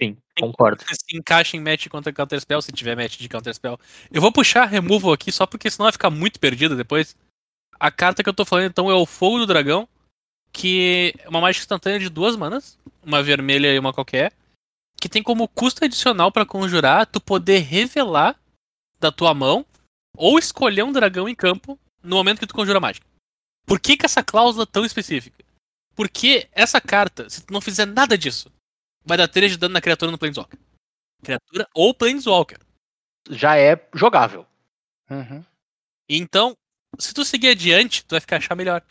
Sim, concordo. Se encaixa em match contra Counterspell, se tiver match de Counterspell. Eu vou puxar removal aqui só porque senão vai ficar muito perdida depois. A carta que eu tô falando então é o Fogo do Dragão, que é uma mágica instantânea de duas manas, uma vermelha e uma qualquer, que tem como custo adicional pra conjurar tu poder revelar da tua mão ou escolher um dragão em campo no momento que tu conjura a mágica. Por que, que essa cláusula é tão específica? Porque essa carta, se tu não fizer nada disso, vai dar 3 de dano na criatura no Planeswalker. Criatura ou Planeswalker. Já é jogável. Uhum. Então, se tu seguir adiante, tu vai ficar achar melhor.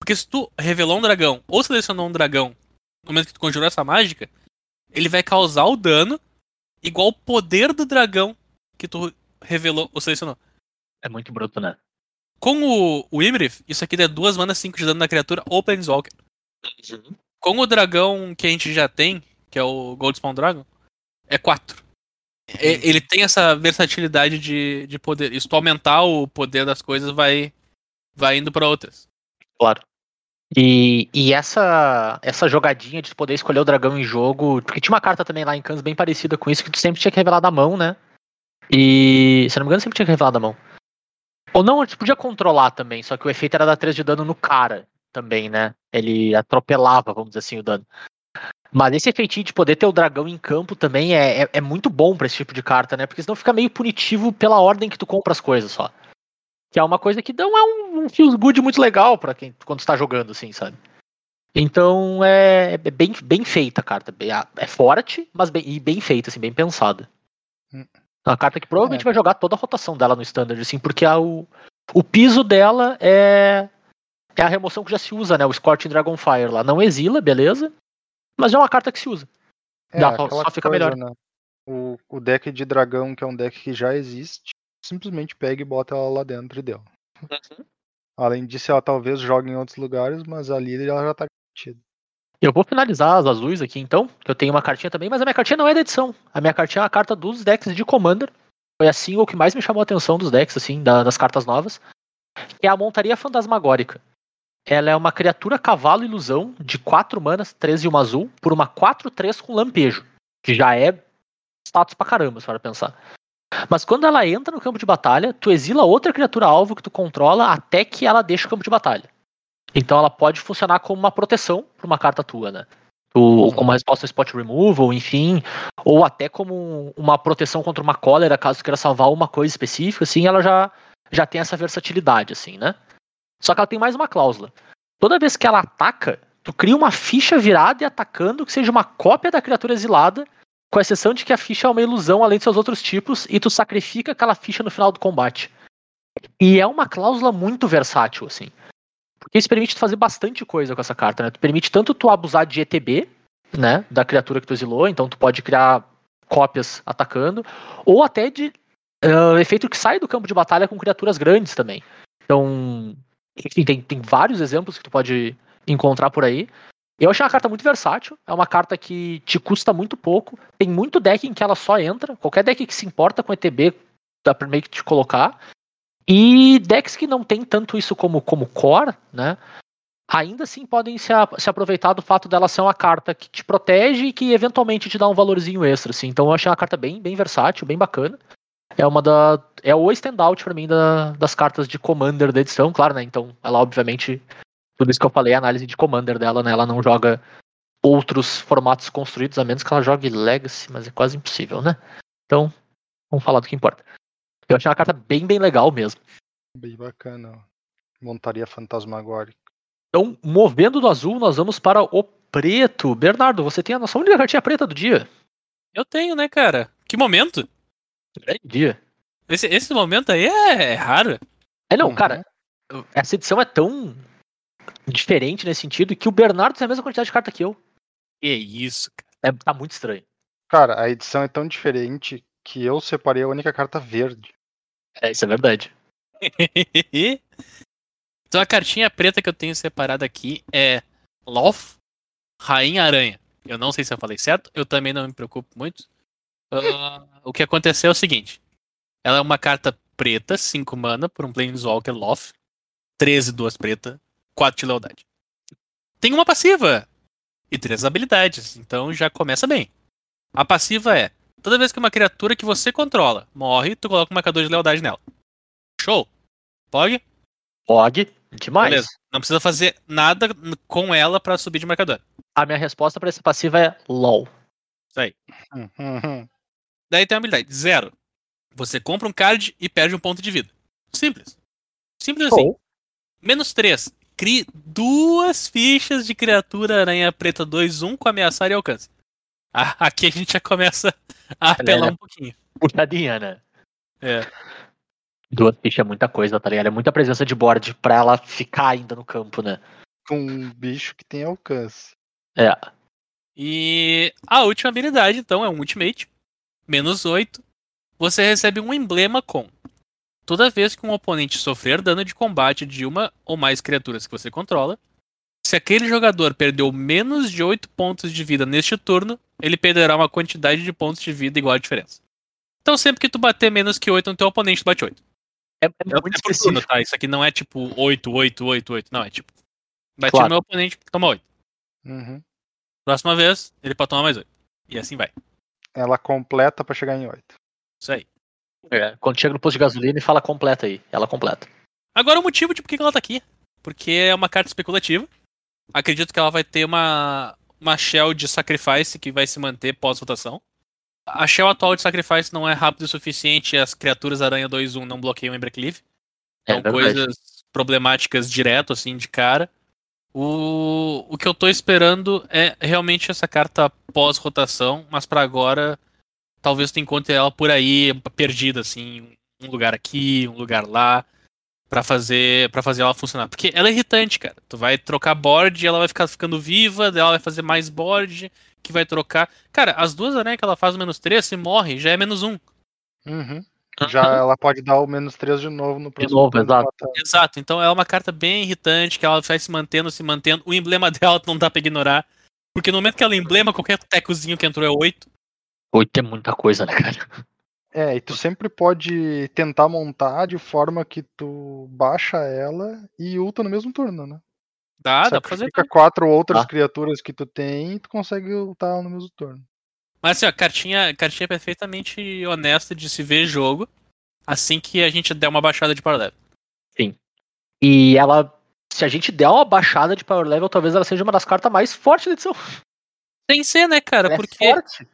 Porque se tu revelou um dragão ou selecionou um dragão no momento que tu conjurou essa mágica, ele vai causar o dano igual o poder do dragão que tu revelou ou selecionou. É muito bruto, né? Com o, o Imrith, isso aqui dá 2 manas 5 de dano na criatura ou Planeswalker. Com o dragão que a gente já tem, que é o Goldspawn Dragon, é 4. Ele tem essa versatilidade de, de poder. Se tu aumentar o poder das coisas, vai, vai indo pra outras. Claro. E, e essa essa jogadinha de poder escolher o dragão em jogo. Porque tinha uma carta também lá em Kansas bem parecida com isso, que tu sempre tinha que revelar da mão, né? E. Se eu não me engano, sempre tinha que revelar da mão. Ou não, tu podia controlar também, só que o efeito era dar 3 de dano no cara também, né? Ele atropelava, vamos dizer assim, o dano. Mas esse efeitinho de poder ter o dragão em campo também é, é, é muito bom pra esse tipo de carta, né? Porque senão fica meio punitivo pela ordem que tu compra as coisas só. Que é uma coisa que não é um, um feels good muito legal para quem quando está jogando, assim, sabe? Então é, é bem, bem feita a carta. É forte, mas bem, e bem feita, assim, bem pensada. Uma carta que provavelmente É. vai jogar toda a rotação dela no standard, assim, porque a, o, o piso dela é, é a remoção que já se usa, né? O Scorching Dragonfire lá. Não exila, beleza? Mas é uma carta que se usa. É, Dá, só- fica coisa, melhor. né? O, o deck de dragão, que é um deck que já existe, simplesmente pega e bota ela lá dentro e deu. Além disso, ela talvez jogue em outros lugares, mas ali ela já tá garantida. Eu vou finalizar as azuis aqui então, que eu tenho uma cartinha também, mas a minha cartinha não é da edição. A minha cartinha é a carta dos decks de Commander. Foi assim o que mais me chamou a atenção dos decks, assim, da- das cartas novas. Que é a montaria fantasmagórica. Ela é uma criatura cavalo ilusão de 4 manas, 3 e uma azul, por uma 4-3 com lampejo. Que já é status pra caramba, se for pensar. Mas quando ela entra no campo de batalha, tu exila outra criatura alvo que tu controla até que ela deixe o campo de batalha. Então ela pode funcionar como uma proteção para uma carta tua, né? Ou como uma resposta spot removal, enfim, ou até como uma proteção contra uma cólera, caso queira salvar uma coisa específica, assim, ela já, já tem essa versatilidade, assim, né? Só que ela tem mais uma cláusula. Toda vez que ela ataca, tu cria uma ficha virada e atacando que seja uma cópia da criatura exilada, com exceção de que a ficha é uma ilusão além de seus outros tipos, e tu sacrifica aquela ficha no final do combate. E é uma cláusula muito versátil, assim. Porque isso permite tu fazer bastante coisa com essa carta, né? Tu permite tanto tu abusar de ETB, né? Da criatura que tu exilou, então tu pode criar cópias atacando, ou até de ah, efeito que sai do campo de batalha com criaturas grandes também. Então, enfim, tem, tem vários exemplos que tu pode encontrar por aí. Eu achei uma carta muito versátil, é uma carta que te custa muito pouco, tem muito deck em que ela só entra, qualquer deck que se importa com ETB dá pra meio que te colocar. E decks que não tem tanto isso como, como core, né? Ainda assim podem se, a- se aproveitar do fato dela ser uma carta que te protege e que eventualmente te dá um valorzinho extra, assim. Então eu achei uma carta bem, bem versátil, bem bacana. É uma da. É o standout pra mim da- das cartas de Commander da edição, claro, né? Então, ela obviamente. Tudo isso que eu falei é análise de Commander dela, né? Ela não joga outros formatos construídos, a menos que ela jogue Legacy, mas é quase impossível, né? Então, vamos falar do que importa. Eu achei uma carta bem, bem legal mesmo. Bem bacana. ó. Montaria fantasmagórica. Então, movendo do azul, nós vamos para o preto. Bernardo, você tem a nossa única cartinha preta do dia. Eu tenho, né, cara? Que momento? Grande dia. Esse, esse momento aí é raro. É, não, Uhum. cara, essa edição é tão diferente nesse sentido que o Bernardo tem a mesma quantidade de carta que eu. Que isso, cara. É, tá muito estranho. Cara, a edição é tão diferente que eu separei a única carta verde. É, isso é verdade. então a cartinha preta que eu tenho separada aqui é Loth, Rainha Aranha. Eu não sei se eu falei certo, eu também não me preocupo muito. Ah, o que aconteceu é o seguinte: ela é uma carta preta, 5 mana, por um Planeswalker Loth, 13 duas preta, 4 de lealdade. Tem uma passiva e três habilidades, então já começa bem. A passiva é: toda vez que uma criatura que você controla morre, tu coloca um marcador de lealdade nela. Show! Pode? Og, demais. Beleza. Não precisa fazer nada com ela pra subir de marcador. A minha resposta pra essa passiva é LOL. Isso aí. Uhum. Daí tem a habilidade. Zero. Você compra um card e perde um ponto de vida. Simples. Simples assim. Show. Menos 3. crie duas fichas de criatura aranha preta 2-1 com ameaçar e alcance. Aqui a gente já começa a apelar um pouquinho. Puxadinha, né? É. Duas fichas é muita coisa, tá ligado? É muita presença de board pra ela ficar ainda no campo, né? Com um bicho que tem alcance. É. E a última habilidade, então, é um Ultimate. Menos 8. Você recebe um emblema com. Toda vez que um oponente sofrer dano de combate de uma ou mais criaturas que você controla, se aquele jogador perdeu menos de 8 pontos de vida neste turno, ele perderá uma quantidade de pontos de vida igual à diferença. Então sempre que tu bater menos que 8 no teu oponente, tu bate 8. É, é É, muito é por turno, tá? Isso aqui não é tipo 8, 8, 8, 8. Não, é tipo. Bati Claro. no meu oponente, toma 8. Uhum. Próxima vez, ele pode tomar mais 8. E assim vai. Ela completa pra chegar em 8. Isso aí. É, Quando chega no posto de gasolina e fala completa aí. Ela completa. Agora o motivo de por que que ela tá aqui. Porque é uma carta especulativa. Acredito que ela vai ter uma, uma shell de sacrifice que vai se manter pós-rotação. A shell atual de sacrifice não é rápido o suficiente e as criaturas aranha 2-1 não bloqueiam em Breakleaf. É São verdade. coisas problemáticas direto, assim, de cara. O, o que eu tô esperando é realmente essa carta pós-rotação, mas pra agora talvez tu encontre ela por aí, perdida, assim, um lugar aqui, um lugar lá, pra fazer para fazer ela funcionar. Porque ela é irritante, cara. Tu vai trocar board e ela vai ficar ficando viva, daí ela vai fazer mais board, que vai trocar. Cara, as duas aranhas que ela faz o menos 3, se morre, já é menos 1. Uhum. Já ela pode dar o menos 3 de novo no próximo novo, turno, exato. Exato, então ela é uma carta bem irritante, que ela vai se mantendo, se mantendo. O emblema dela não dá pra ignorar. Porque no momento que ela emblema, qualquer tecozinho que entrou é 8. Oito é muita coisa, né, cara? É, e tu sempre pode tentar montar de forma que tu baixa ela e ulta no mesmo turno, né? Dá, dá pra fazer. Sacrifica quatro outras Tá. criaturas que tu tem e tu consegue ultar ela no mesmo turno. Mas assim, ó, cartinha, cartinha perfeitamente honesta de se ver jogo. Assim que a gente der uma baixada de power level. E ela, se a gente der uma baixada de power level, talvez ela seja uma das cartas mais fortes da edição. Tem que ser, né, cara? É Porque forte?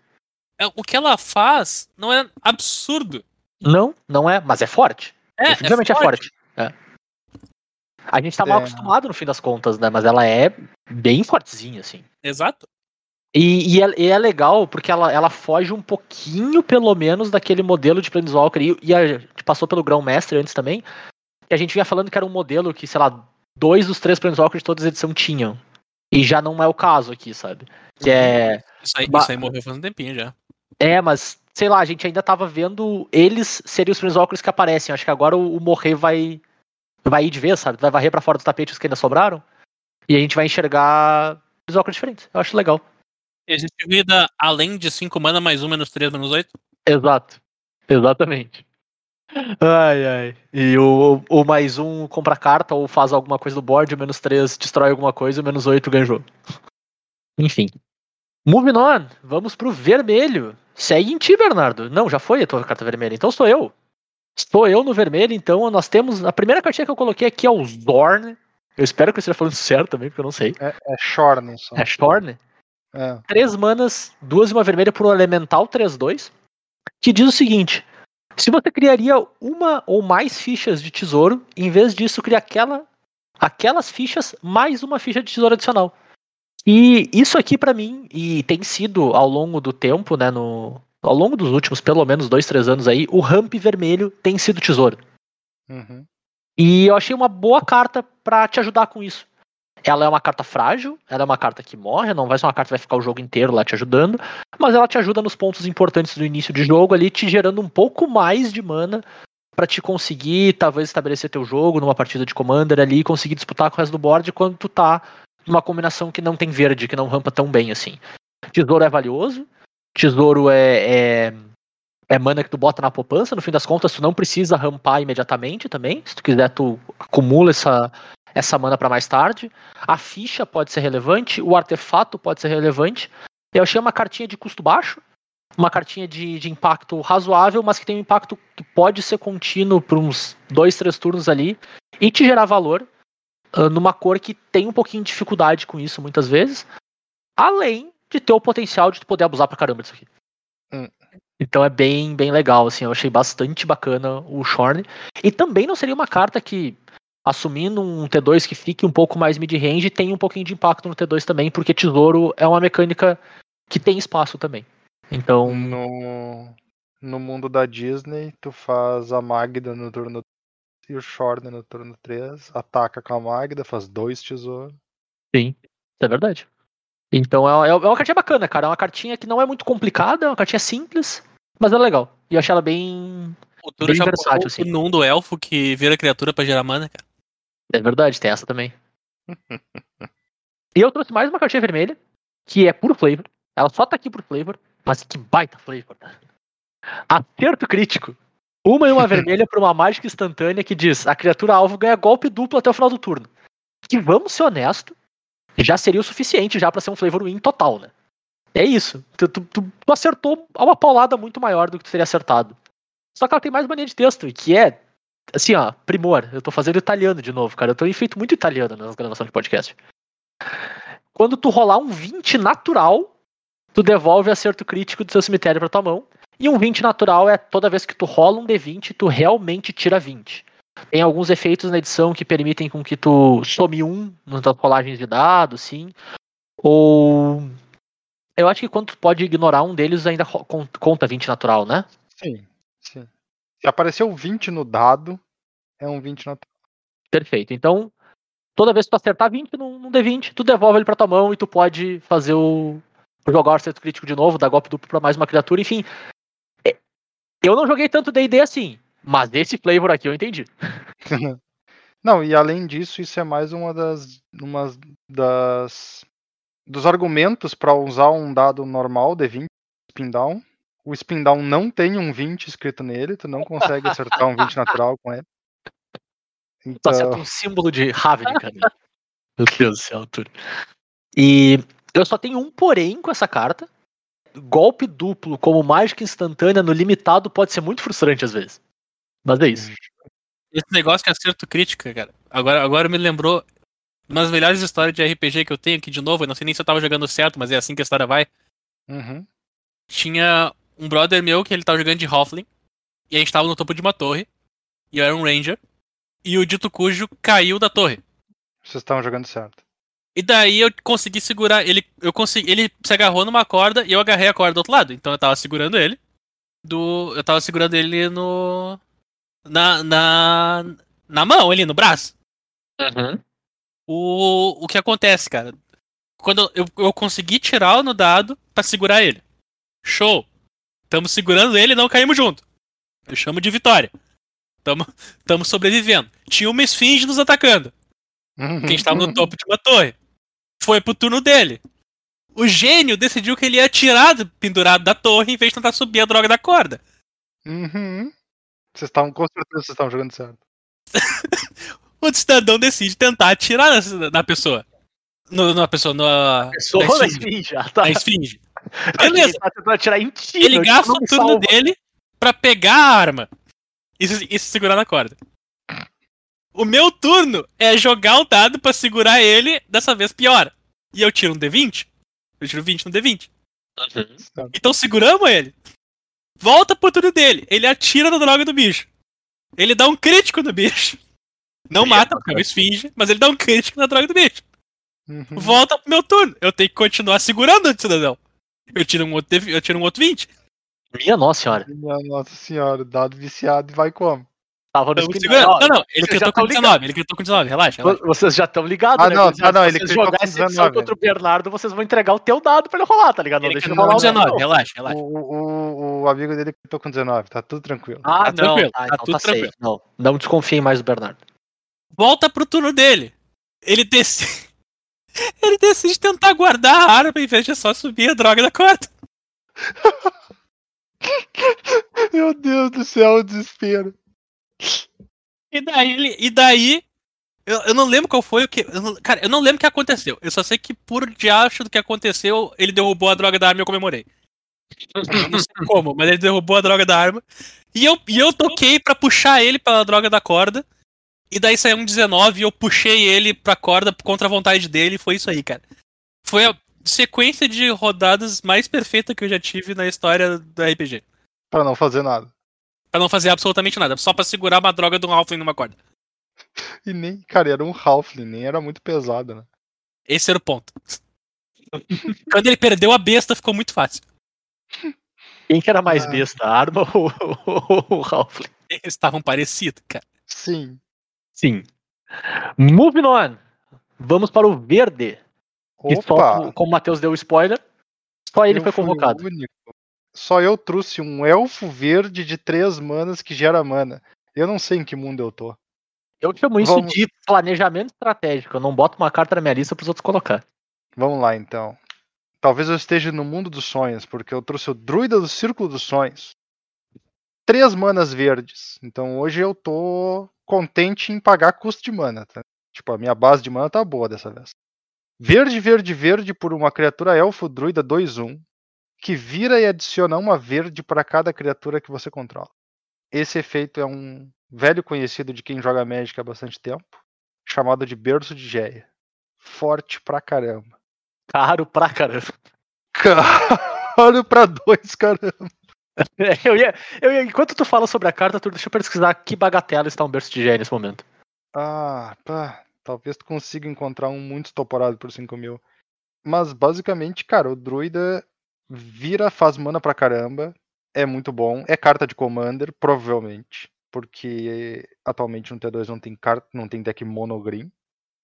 É- o que ela faz não é absurdo. Não, não é, mas é forte. É, Definitivamente é forte. É. A gente tá mal É. acostumado no fim das contas, né? Mas ela é bem fortezinha, assim. Exato. E, e é, e é legal porque ela, ela foge um pouquinho, pelo menos, daquele modelo de Planeswalker. E, e a gente passou pelo Grão Mestre antes também. Que a gente vinha falando que era um modelo que, sei lá, dois dos três Planeswalkers de todas as edições tinham. E já não é o caso aqui, sabe? Que é. Isso aí, Ba- isso aí morreu faz um tempinho já. É, mas, sei lá, a gente ainda tava vendo eles serem os Planeswalkers que aparecem. Acho que agora o, o morrer vai. Vai ir de vez, sabe? Vai varrer pra fora dos tapetes que ainda sobraram. E a gente vai enxergar Planeswalkers diferentes. Eu acho legal. Existe vida além de 5 mana, mais 1, menos 3, menos 8? Exato. Exatamente. Ai, ai. E o, o mais um compra carta ou faz alguma coisa do board, o menos 3 destrói alguma coisa, o menos 8 ganha o jogo. Enfim. Moving on, vamos pro vermelho. Segue em ti, Bernardo. Não, já foi a tua carta vermelha, então sou eu. Estou eu no vermelho, então nós temos. A primeira cartinha que eu coloquei aqui é o Zorn. Eu espero que eu esteja falando certo também, porque eu não sei. É, é Shorn só. É Shorn? É. três manas, duas e uma vermelha por um elemental 3-2, que diz o seguinte: se você criaria uma ou mais fichas de tesouro, em vez disso, cria aquela, aquelas fichas mais uma ficha de tesouro adicional. E isso aqui pra mim, e tem sido ao longo do tempo, né, no, ao longo dos últimos pelo menos dois, três anos aí, o ramp vermelho tem sido tesouro. Uhum. E eu achei uma boa carta pra te ajudar com isso. Ela é uma carta frágil, ela é uma carta que morre, não vai ser uma carta que vai ficar o jogo inteiro lá te ajudando, mas ela te ajuda nos pontos importantes do início de jogo ali, te gerando um pouco mais de mana pra te conseguir talvez estabelecer teu jogo numa partida de Commander ali e conseguir disputar com o resto do board quando tu tá numa combinação que não tem verde, que não rampa tão bem assim. Tesouro é valioso, tesouro é, é é mana que tu bota na poupança, no fim das contas tu não precisa rampar imediatamente também, se tu quiser tu acumula essa, essa mana para mais tarde. A ficha pode ser relevante, o artefato pode ser relevante. Eu achei uma cartinha de custo baixo, uma cartinha de, de impacto razoável, mas que tem um impacto que pode ser contínuo por uns dois, três turnos ali e te gerar valor numa cor que tem um pouquinho de dificuldade com isso muitas vezes, além de ter o potencial de tu poder abusar pra caramba disso aqui. Hum. Então é bem, bem legal, assim, eu achei bastante bacana o Shorn. E também não seria uma carta que assumindo um T2 que fique um pouco mais mid-range, tem um pouquinho de impacto no T2 também, porque tesouro é uma mecânica que tem espaço também. Então, No, no mundo da Disney, tu faz a Magda no turno e o Shorn no turno 3, ataca com a Magda, faz dois tesouros. sim, isso é verdade. Então é, é uma cartinha bacana, cara. É uma cartinha que não é muito complicada, é uma cartinha simples, mas é legal. E eu achei ela bem. O Turo Bem já versátil, versátil, assim. num do elfo que vira criatura pra gerar mana, cara. É verdade, tem essa também. e eu trouxe mais uma cartinha vermelha, que é puro flavor. Ela só tá aqui por flavor, mas que baita flavor. Acerto crítico. Uma e uma vermelha pra uma mágica instantânea que diz: a criatura alvo ganha golpe duplo até o final do turno. Que vamos ser honestos, já seria o suficiente já pra ser um flavor win total, né? É isso. Tu, tu- tu- acertou uma paulada muito maior do que tu teria acertado. Só que ela tem mais mania de texto, que é assim, ó, primor. Eu tô fazendo italiano de novo, cara. Eu tô feito muito italiano nas gravações de podcast. Quando tu rolar um 20 natural, tu devolve acerto crítico do seu cemitério pra tua mão. E um 20 natural é toda vez que tu rola um D20, tu realmente tira 20. Tem alguns efeitos na edição que permitem com que tu some um nas tuas rolagens de dados, sim. Ou. Eu acho que quando tu pode ignorar um deles, ainda conta 20 natural, né? Sim, sim. Se apareceu 20 no dado, é um 20 na Perfeito. Então, toda vez que tu acertar 20 num, num D20, tu devolve ele pra tua mão e tu pode fazer o. jogar o acerto crítico de novo, dar golpe duplo pra mais uma criatura, enfim. Eu não joguei tanto DD assim, mas desse flavor aqui eu entendi. Não, e além disso, isso é mais uma das, uma das dos argumentos para usar um dado normal D20 spin down. O spin down não tem um 20 escrito nele, tu não consegue acertar um 20 natural com ele. Tu Então, acerta um símbolo de Ravnica. Meu Deus do céu, Arthur. E eu só tenho um porém com essa carta. Golpe duplo como mágica instantânea no limitado pode ser muito frustrante às vezes. Mas é isso. Esse negócio que é acerto crítica, cara. Agora, agora me lembrou uma das melhores histórias de RPG que eu tenho aqui de novo. Eu não sei nem se eu tava jogando certo, mas é assim que a história vai. uhum, Tinha um brother meu que ele tava jogando de Hoffling. E a gente tava no topo de uma torre. E eu era um Ranger. E o dito cujo caiu da torre. vocês estavam jogando certo. E daí eu consegui segurar. Ele, eu consegui, ele se agarrou numa corda e eu agarrei a corda do outro lado. Então eu tava segurando ele. Do, eu tava segurando ele no. Na, na, na mão ali, no braço. O, o que acontece, cara? Quando eu, eu consegui tirar no dado pra segurar ele. Show! Tamo segurando ele e não caímos junto. Eu chamo de vitória. Tamo, tamo sobrevivendo. Tinha uma esfinge nos atacando. Uhum. Porque a gente tava no topo de uma torre. Foi pro turno dele. O gênio decidiu que ele ia tirar do- pendurado da torre em vez de tentar subir a droga da corda. Uhum. Vocês estavam, com certeza, vocês estavam jogando certo. O cidadão decide tentar atirar na, na pessoa. No, na pessoa, na, Pessoa na na esfinge. esfinge, ah, tá. Na esfinge. Beleza. Ele tá tentando atirar em ti, Ele gasta o turno salva. dele pra pegar a arma e e se segurar na corda. O meu turno é jogar o dado pra segurar ele, dessa vez piora. E eu tiro um D20. Eu tiro 20 no D20. Certo. Então seguramos ele. Volta pro turno dele. Ele atira na droga do bicho. Ele dá um crítico no bicho. Não mata, porque é uma esfinge, mas ele dá um crítico na droga do bicho. Uhum. Volta pro meu turno. Eu tenho que continuar segurando o cidadão. Eu tiro um outro, eu tiro um outro 20. Minha nossa senhora. Minha Nossa senhora, dado viciado e vai como? Tava no Tamo spin- segurando. Ó, Não, não, ele vocês já gritou com tão 19. Ele gritou com 19. Relaxa, relaxa. vo- Vocês já estão ligados, Ah, né? não, ah, não, Se ele vocês jogar com essa edição 19. contra o Bernardo, vocês vão entregar o teu dado pra ele rolar, tá ligado? Não Ele deixa ele gritou com rolar. 19. não. Relaxa, relaxa. O, o, o amigo dele que tô com 19, tá tudo tranquilo. Ah, Tá não. tranquilo, tá, tá então tudo tá safe. tranquilo. Não, não desconfiem mais do Bernardo. Volta pro turno dele. Ele decide. Ele decide tentar guardar a arma em vez de só subir a droga da corda. Meu Deus do céu, o desespero. E daí ele. E daí. Eu, eu não lembro qual foi o que. eu não- cara, eu não lembro o que aconteceu. Eu só sei que por diacho do que aconteceu, ele derrubou a droga da arma e eu comemorei. Eu não sei como, mas ele derrubou a droga da arma. E eu, e eu toquei pra puxar ele pela droga da corda. E daí saiu um 19 e eu puxei ele pra corda contra a vontade dele. E foi isso aí, cara. Foi a sequência de rodadas mais perfeita que eu já tive na história do RPG. Pra não fazer nada. Pra não fazer absolutamente nada, só pra segurar uma droga de um Halfling numa corda. E nem, cara, era um Halfling, nem era muito pesado, né? Esse era o ponto. Quando ele perdeu a besta, ficou muito fácil. Quem que era mais Ah. besta, a Arma ou o Ralph? Eles estavam parecidos, cara. Sim. Sim. Moving on. Vamos para o verde. Que só, Opa! como o Matheus deu o spoiler, só ele eu foi o convocado. único. Só eu trouxe um elfo verde de três manas que gera mana. Eu não sei em que mundo eu tô. Eu chamo isso Vamos. de planejamento estratégico. Eu não boto uma carta na minha lista para os outros colocar. Vamos lá, então. Talvez eu esteja no mundo dos sonhos, porque eu trouxe o Druida do Círculo dos Sonhos. Três manas verdes. Então hoje eu tô contente em pagar custo de mana. Tá? Tipo, a minha base de mana tá boa dessa vez. Verde, verde, verde por uma criatura elfo druida 2-1, que vira e adiciona uma verde para cada criatura que você controla. Esse efeito é um velho conhecido de quem joga Magic há bastante tempo, chamado de Berço de Geia. Forte pra caramba. Caro pra caramba. Caro pra dois, caramba. Eu ia, eu ia, enquanto tu fala sobre a carta, tu deixa eu pesquisar que bagatela está um berço de gênio nesse momento. Ah, pá. Talvez tu consiga encontrar um muito estoporado por 5 mil. Mas basicamente, cara, o druida vira, faz mana pra caramba. É muito bom. É carta de commander, provavelmente. Porque atualmente no T2 não tem carta, não tem deck monogreen.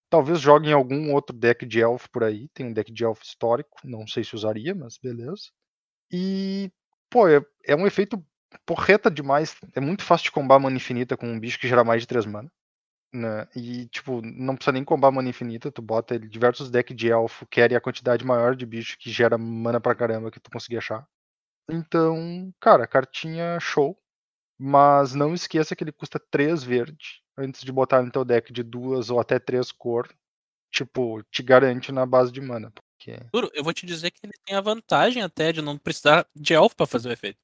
Talvez jogue em algum outro deck de elfo por aí. Tem um deck de elfo histórico. Não sei se usaria, mas beleza. E, pô, é, é um efeito porreta demais. É muito fácil de combar mana infinita com um bicho que gera mais de 3 mana. Né? E, tipo, não precisa nem combar mana infinita. Tu bota ele diversos decks de elfo, querem a quantidade maior de bicho que gera mana pra caramba que tu conseguir achar. Então, cara, cartinha show. Mas não esqueça que ele custa 3 verde. Antes de botar no teu deck de duas ou até três cor. Tipo, te garante na base de mana. Porque... Juro, eu vou te dizer que ele tem a vantagem até de não precisar de elfo pra fazer o efeito.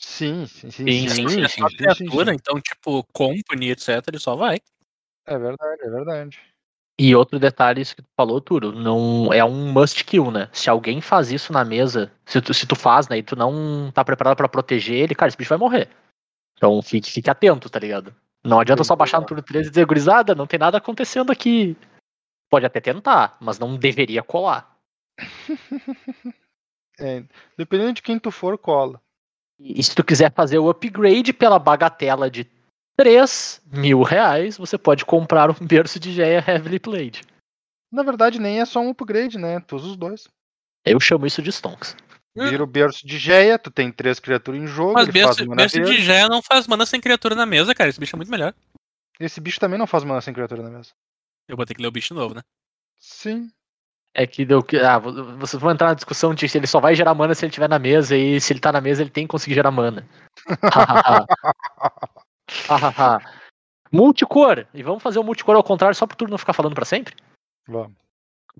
Sim, sim, sim. Sim, sim, Sim, sim, é sim, só sim, sim, criatura, sim. então, tipo, company, etc, ele só vai. É verdade, é verdade. E outro detalhe, isso que tu falou, Turo, não é um must kill, né? Se alguém faz isso na mesa, se tu, se tu faz, né, e tu não tá preparado pra proteger ele, cara, esse bicho vai morrer. Então fique, fique atento, tá ligado? Não adianta só baixar no turno 13 e dizer, gurizada, não tem nada acontecendo aqui. Pode até tentar, mas não deveria colar. É, dependendo de quem tu for, cola. E se tu quiser fazer o upgrade pela bagatela de 3 mil reais, você pode comprar um berço de Geia Heavily Played. Na verdade, nem é só um upgrade, né? Tu usa os dois. Eu chamo isso de Stonks. Vira o berço de Geia, tu tem três criaturas em jogo, Mas ele faz berço, mana berço de. Gé não faz mana sem criatura na mesa, cara. Esse bicho é muito melhor. Esse bicho também não faz mana sem criatura na mesa. Eu vou ter que ler o bicho novo, né? Sim. É que deu que. Ah, vo- vocês vão entrar na discussão de se ele só vai gerar mana se ele estiver na mesa, e se ele tá na mesa, ele tem que conseguir gerar mana. Hahaha. multicor. E vamos fazer o multicor ao contrário, só pro turno não ficar falando pra sempre? Vamos.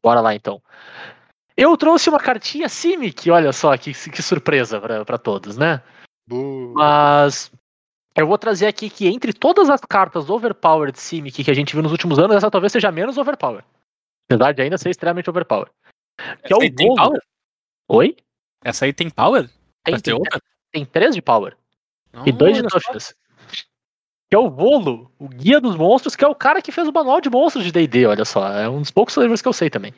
Bora lá então. Eu trouxe uma cartinha Simic, olha só que, que surpresa pra, pra todos, né? Bu. Mas eu vou trazer aqui que entre todas as cartas overpowered Simic que a gente viu nos últimos anos, essa talvez seja menos overpower. Apesar de ainda ser extremamente overpower. Que é Essa o aí tem power? Oi? Essa aí tem power? Tem, tem, tem três de power. E dois de toughness. Que é o Volo, o guia dos monstros, que é o cara que fez o manual de monstros de D&D, olha só. É um dos poucos flavors que eu sei também.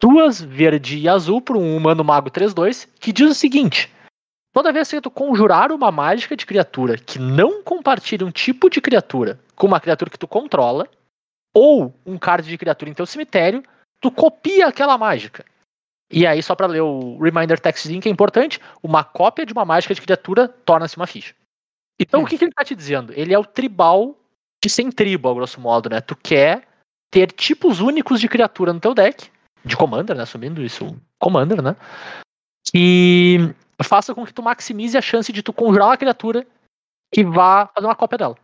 Duas verde e azul por um humano mago 3-2, que diz o seguinte. Toda vez que tu conjurar uma mágica de criatura que não compartilhe um tipo de criatura com uma criatura que tu controla, ou um card de criatura em teu cemitério, tu copia aquela mágica. E aí, só pra ler o reminder textzinho que é importante, uma cópia de uma mágica de criatura torna-se uma ficha. Então, o que, que ele tá te dizendo? Ele é o tribal de sem tribo, a grosso modo, né? Tu quer ter tipos únicos de criatura no teu deck, de commander, né? Assumindo isso, commander, né? Que faça com que tu maximize a chance de tu conjurar uma criatura que vá fazer uma cópia dela.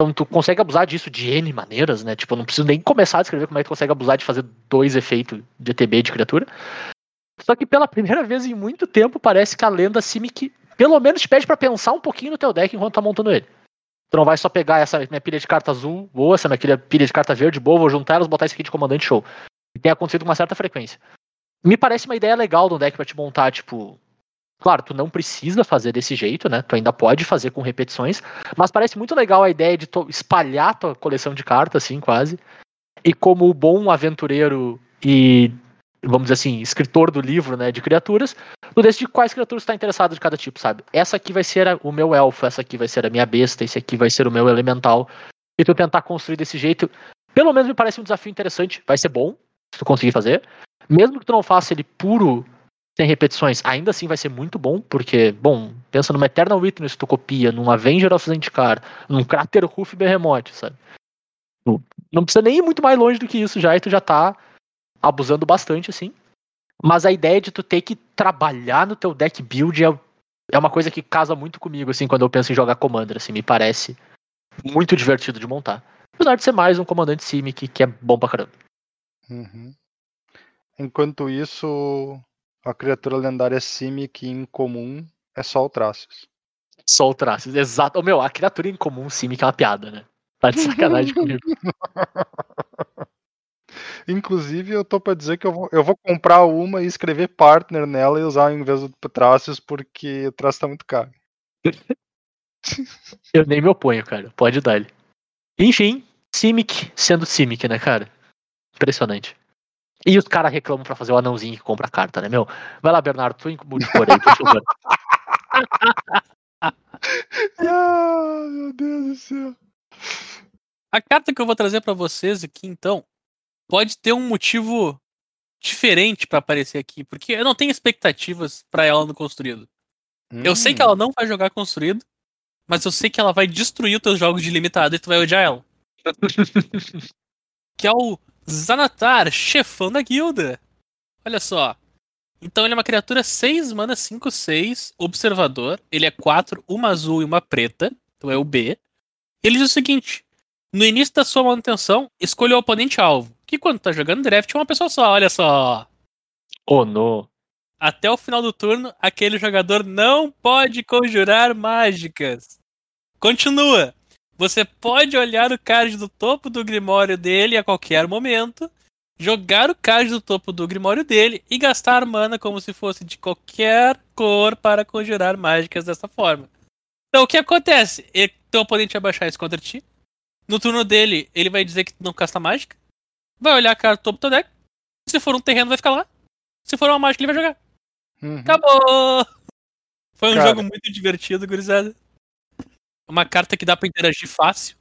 Então tu consegue abusar disso de N maneiras, né? Tipo, eu não preciso nem começar a descrever como é que tu consegue abusar de fazer dois efeitos de ETB de criatura. Só que pela primeira vez em muito tempo, parece que a lenda Simic pelo menos te pede pra pensar um pouquinho no teu deck enquanto tá montando ele. Tu não vai só pegar essa minha pilha de carta azul, boa, essa minha pilha, de carta verde, boa, vou juntar elas, botar isso aqui de comandante show. E tem acontecido com uma certa frequência. Me parece uma ideia legal do deck pra te montar, tipo, Claro, tu não precisa fazer desse jeito, né? Tu ainda pode fazer com repetições, mas parece muito legal a ideia de espalhar tua coleção de cartas, assim, quase. E como bom aventureiro e, vamos dizer assim, escritor do livro, né, de criaturas, tu decide quais criaturas tu tá interessado de cada tipo, sabe? Essa aqui vai ser a- o meu elfo, essa aqui vai ser a minha besta, esse aqui vai ser o meu elemental. E tu tentar construir desse jeito, pelo menos me parece um desafio interessante, vai ser bom, se tu conseguir fazer. Mesmo que tu não faça ele puro sem repetições, ainda assim vai ser muito bom, porque, bom, pensa numa Eternal Witness tu copia, num Avenger of Zendikar, num Crater Hoof Behemoth, sabe? Não precisa nem ir muito mais longe do que isso já, e tu já tá abusando bastante, assim. Mas a ideia de tu ter que trabalhar no teu deck build é, é uma coisa que casa muito comigo, assim, quando eu penso em jogar Commander, assim, me parece muito divertido de montar. Apesar de ser mais um comandante Simic que é bom pra caramba. Uhum. Enquanto isso, a criatura lendária Simic em comum é só o Traços. Só o Traços, exato. Ô, meu, a criatura em comum Simic é uma piada, né? Tá de sacanagem comigo. Inclusive, eu tô pra dizer que eu vou, eu vou comprar uma e escrever partner nela e usar em vez do Traços, porque o traço tá muito caro. Eu nem me oponho, cara. Pode dar ele. Enfim, Simic sendo Simic, né, cara? Impressionante. E os caras reclamam pra fazer o anãozinho que compra a carta, né, meu? Vai lá, Bernardo, tu por aí, por favor. Ah, meu Deus do céu. A carta que eu vou trazer pra vocês aqui, então, pode ter um motivo diferente pra aparecer aqui, porque eu não tenho expectativas pra ela no construído. Eu sei que ela não vai jogar construído, mas eu sei que ela vai destruir os teus jogos de limitado e tu vai odiar ela. que é o Zanatar, chefão da guilda. Olha só. Então ele é uma criatura 6 mana 5 6, observador. Ele é 4, uma azul e uma preta. Então é o B. Ele diz o seguinte: no início da sua manutenção, escolha o oponente alvo. Que quando tá jogando draft é uma pessoa só, olha só. oh, no. Até o final do turno, aquele jogador não pode conjurar mágicas. Continua. Você pode olhar o card do topo do grimório dele a qualquer momento, jogar o card do topo do grimório dele e gastar mana como se fosse de qualquer cor para conjurar mágicas dessa forma. Então o que acontece? Ele, teu oponente vai baixar isso contra ti. No turno dele, ele vai dizer que não casta mágica. Vai olhar a cara do topo do deck. Se for um terreno, vai ficar lá. Se for uma mágica, ele vai jogar. Uhum. Acabou! Foi um Cara. jogo muito divertido, gurizada. Uma carta que dá pra interagir fácil.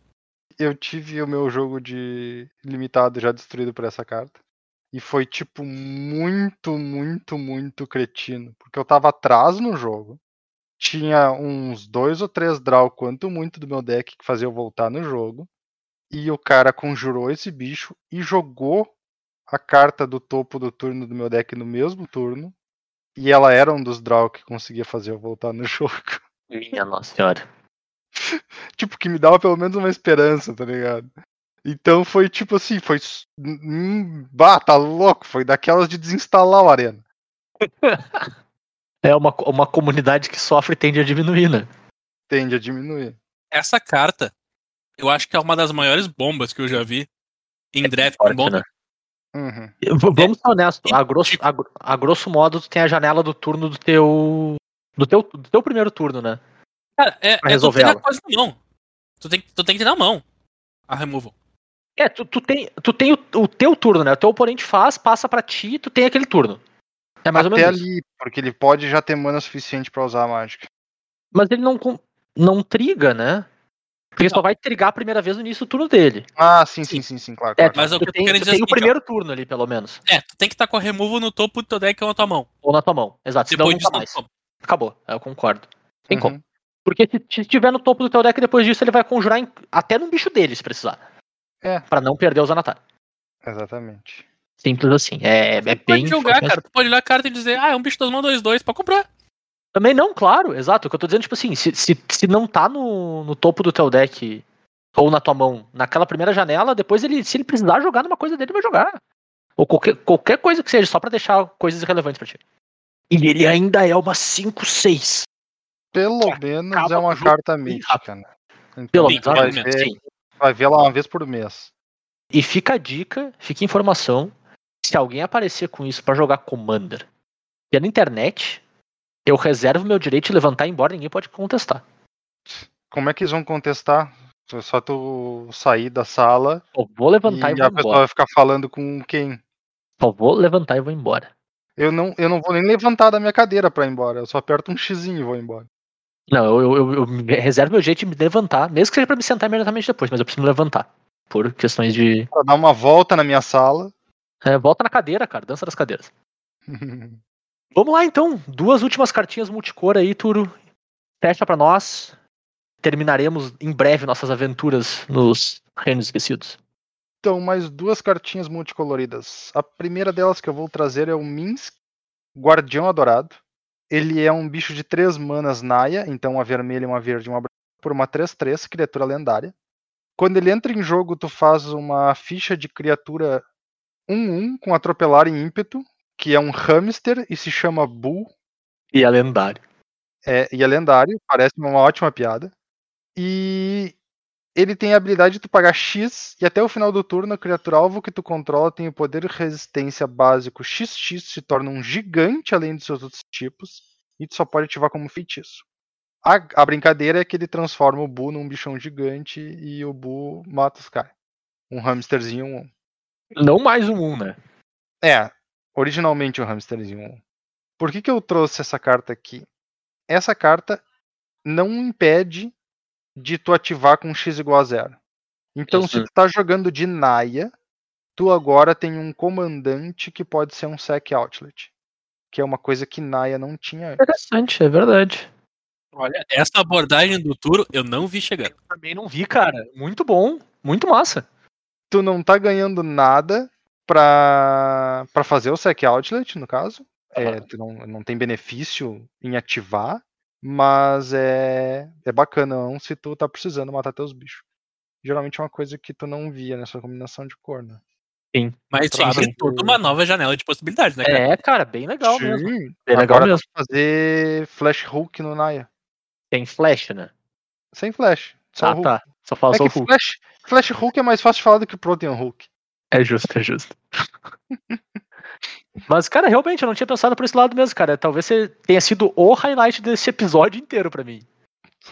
Eu tive o meu jogo de limitado já destruído por essa carta. E foi, tipo, muito, muito, muito cretino. Porque eu tava atrás no jogo. Tinha uns dois ou três draw, quanto muito do meu deck que fazia eu voltar no jogo. E o cara conjurou esse bicho e jogou a carta do topo do turno do meu deck no mesmo turno. E ela era um dos draw que conseguia fazer eu voltar no jogo. Minha nossa senhora. tipo, que me dava pelo menos uma esperança, tá ligado? Então foi tipo assim, foi. Bah, tá louco, foi daquelas de desinstalar o Arena. É uma, uma comunidade que sofre e tende a diminuir, né? Tende a diminuir. Essa carta, eu acho que é uma das maiores bombas que eu já vi em draft. Forte, bom, né? Uhum. Vamos ser honestos, a e- grosso, a, gro- a grosso modo, tu tem a janela do turno do teu. Do teu, do teu primeiro turno, né? Cara, é, Pra é tu resolver a ela. coisa na mão. Tu tem, tu tem que ter na mão a removal. É, tu, tu tem, tu tem o, o teu turno, né? O teu oponente faz, passa pra ti, tu tem aquele turno. É mais ou Até menos isso. ali, porque ele pode já ter mana suficiente pra usar a mágica. Mas ele não, com- não triga, né? Porque só Não. vai trigar a primeira vez no início do turno dele. Ah, sim, sim, Sim. sim, claro. É, claro, Mas claro. o que tu eu tô tem, querendo tu dizer é tem o primeiro turno ali, pelo menos. É, tu tem que estar com a removal no topo do teu deck ou na tua mão. Ou na tua mão. Exato. Depois não disso, tá não mais. como. Acabou. Eu concordo. Tem Uhum. como. Porque se estiver no topo do teu deck, depois disso ele vai conjurar em- até num bicho dele, se precisar. É. Pra não perder o Zanatar. Exatamente. Simples assim. É, é Tu bem. pode jogar, cara. Tu pode olhar a carta e dizer, ah, é um bicho das mãos 2-2 pra comprar. Também não, claro, exato. O que eu tô dizendo, tipo assim, se, se, se não tá no, no topo do teu deck ou na tua mão, naquela primeira janela, depois ele, se ele precisar jogar numa coisa dele, vai jogar. Ou qualquer, qualquer coisa que seja, só pra deixar coisas irrelevantes pra ti. E ele ainda é uma 5-6. Pelo menos é uma carta mítica, né? Então Pelo menos, vai ver, sim. vai ver lá uma vez por mês. E fica a dica, fica a informação. Se alguém aparecer com isso pra jogar Commander pela internet, Eu reservo meu direito de levantar e ir embora, ninguém pode contestar. Como é que eles vão contestar? Só tu sair da sala Eu vou levantar e, e a pessoa embora. vai ficar falando com quem? Só vou levantar e vou embora. Eu não, eu não vou nem levantar da minha cadeira pra ir embora. Eu só aperto um xizinho e vou embora. Não, eu, eu, eu- eu reservo meu jeito de me levantar, mesmo que seja pra me sentar imediatamente depois, mas eu preciso me levantar. Por questões de. Pra dar uma volta na minha sala. É, volta na cadeira, cara, dança das cadeiras. Vamos lá então, duas últimas cartinhas multicor aí, Turo. Fecha pra nós. Terminaremos em breve nossas aventuras nos Reinos Esquecidos. Então, mais duas cartinhas multicoloridas. A primeira delas que eu vou trazer é o Minsk, Guardião Adorado. Ele é um bicho de três manas Naya, então uma vermelha, uma verde e uma branca, por uma 3-3, criatura lendária. Quando ele entra em jogo, tu faz uma ficha de criatura 1-1 com atropelar e ímpeto, que é um hamster e se chama Bull. E é lendário. É, e é lendário, parece uma ótima piada. E ele tem a habilidade de tu pagar X e até o final do turno a criatura alvo que tu controla tem o poder de resistência básico XX, se torna um gigante além dos seus outros tipos, e tu só pode ativar como feitiço. A, a brincadeira é que ele transforma o Bu num bichão gigante e o Bu mata os caras. Um hamsterzinho um. Não mais um 1, né? É, originalmente um hamsterzinho um. Por que, que eu trouxe essa carta aqui? Essa carta não impede de tu ativar com x igual a zero. Então, se Uhum. tu tá jogando de Naya, tu agora tem um comandante que pode ser um sec outlet. Que é uma coisa que Naya não tinha antes. Interessante, é verdade. Olha, essa abordagem do Turo eu não vi chegando. Também não vi, cara. Muito bom, muito massa. Tu não tá ganhando nada pra, pra fazer o sec outlet, no caso. É, não, não tem benefício em ativar, mas é, é bacana se tu tá precisando matar teus bichos. Geralmente é uma coisa que tu não via nessa combinação de cor, né? Mas isso abre toda uma nova janela de possibilidades, né, cara? É, cara, bem legal mesmo. Sim, Bem legal agora mesmo. fazer flash hook no Naya. Tem flash, né? Sem flash. Só Ah, hook. tá. Só fala É só Hulk. flash, flash hook é mais fácil de falar do que protein hook. É justo, é justo. Mas, cara, realmente, eu não tinha pensado por esse lado mesmo, cara. Talvez você tenha sido o highlight desse episódio inteiro pra mim.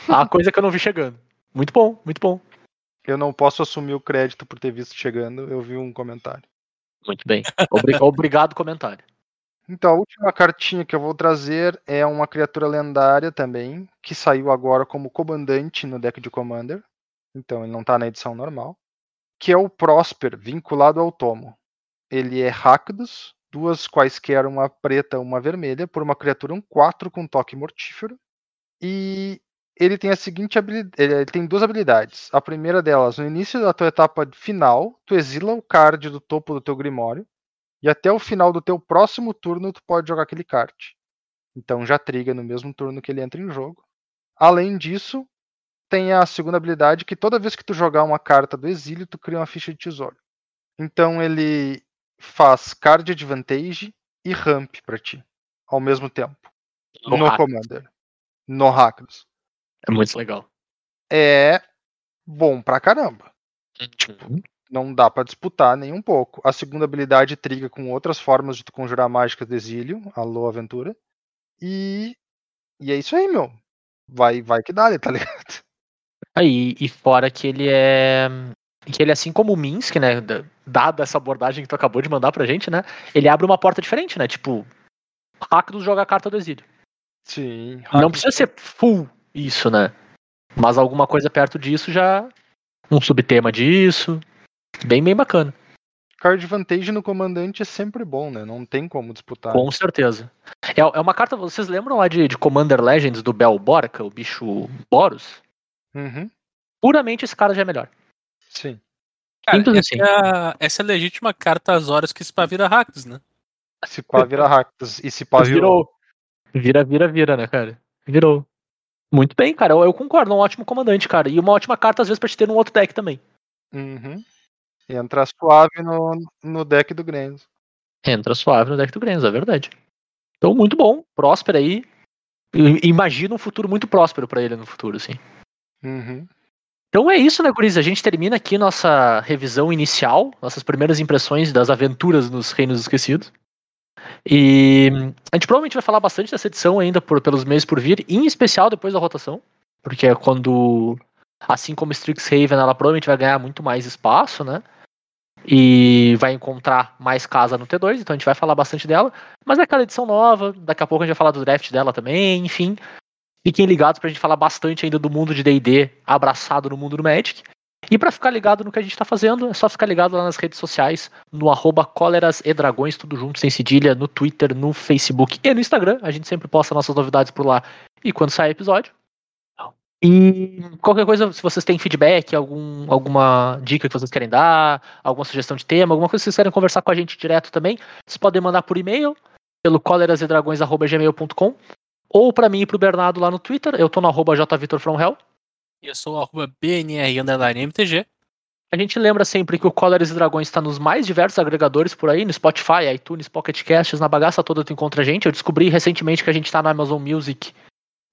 A coisa que eu não vi chegando. Muito bom, muito bom. Eu não posso assumir o crédito por ter visto chegando, eu vi um comentário. Muito bem. Obri- Obrigado, comentário. Então, a última cartinha que eu vou trazer é uma criatura lendária também, que saiu agora como comandante no deck de Commander. Então, ele não tá na edição normal. Que é o Prosper, vinculado ao Tomo. Ele é Rakdos, duas quaisquer, uma preta uma vermelha, por uma criatura um 4 com toque mortífero. E ele tem a seguinte habilidade. Ele tem duas habilidades. A primeira delas, no início da tua etapa final, tu exila o card do topo do teu Grimório. E até o final do teu próximo turno tu pode jogar aquele card. Então já triga no mesmo turno que ele entra em jogo. Além disso, tem a segunda habilidade que toda vez que tu jogar uma carta do exílio, tu cria uma ficha de tesouro. Então ele faz card advantage e ramp pra ti ao mesmo tempo. No No. Commander. No Rakdos. É muito legal. É bom pra caramba. Uhum. não dá pra disputar nem um pouco. A segunda habilidade triga com outras formas de tu conjurar mágicas de exílio, alô aventura. E e é isso aí, meu. Vai vai que dá, tá ligado? Aí, e fora que ele é. Que ele, assim como o Minsk, né? da- Dada essa abordagem que tu acabou de mandar pra gente, né? Ele abre uma porta diferente, né? Tipo, Rakdos joga a carta do exílio. Sim. Não precisa ser full isso, né? Mas alguma coisa perto disso já. Um subtema disso. Bem, bem bacana. Card advantage no comandante é sempre bom, né? Não tem como disputar. Com certeza. É, é uma carta. Vocês lembram lá de, de Commander Legends do Bel Borca, o bicho Boros? Uhum. Puramente esse cara já é melhor. Sim. Cara, Simples essa, assim. é a, essa é a legítima carta às horas que espavira hacks, né? Se pá vira Rakdos e se pá virou. Virou. Vira, vira, vira, né, cara? Virou. Muito bem, cara. Eu, eu concordo. Um ótimo comandante, cara. E uma ótima carta, às vezes, pra te ter num outro deck também. Uhum. Entra suave no, no deck do Grenzo. Entra suave no deck do Grenzo, é verdade. Então, muito bom. Próspero aí. Imagina um futuro muito próspero pra ele no futuro, assim. Uhum. Então é isso, né, Guris? A gente termina aqui nossa revisão inicial, nossas primeiras impressões das aventuras nos Reinos Esquecidos. E a gente provavelmente vai falar bastante dessa edição ainda por, pelos meses por vir, em especial depois da rotação, porque é quando, assim como Strixhaven, ela provavelmente vai ganhar muito mais espaço, né? E vai encontrar mais casa no T2, então a gente vai falar bastante dela. Mas é aquela edição nova, daqui a pouco a gente vai falar do draft dela também, enfim. Fiquem ligados pra gente falar bastante ainda do mundo de D&D abraçado no mundo do Magic. E para ficar ligado no que a gente tá fazendo, é só ficar ligado lá nas redes sociais, no arroba cóleras e dragões, tudo junto, sem cedilha, no Twitter, no Facebook e no Instagram. A gente sempre posta nossas novidades por lá e quando sai episódio. E qualquer coisa, se vocês têm feedback, algum, alguma dica que vocês querem dar, alguma sugestão de tema, alguma coisa que vocês querem conversar com a gente direto também, vocês podem mandar por e-mail, pelo colerasedragões.gmail.com ou para mim e pro Bernardo lá no Twitter, eu tô no arroba jvitorfromhell. E eu sou o arroba BNR underline MTG. A gente lembra sempre que o Colors e Dragões está nos mais diversos agregadores por aí, no Spotify, iTunes, Pocket Casts, na bagaça toda tu encontra a gente. Eu descobri recentemente que a gente tá na Amazon Music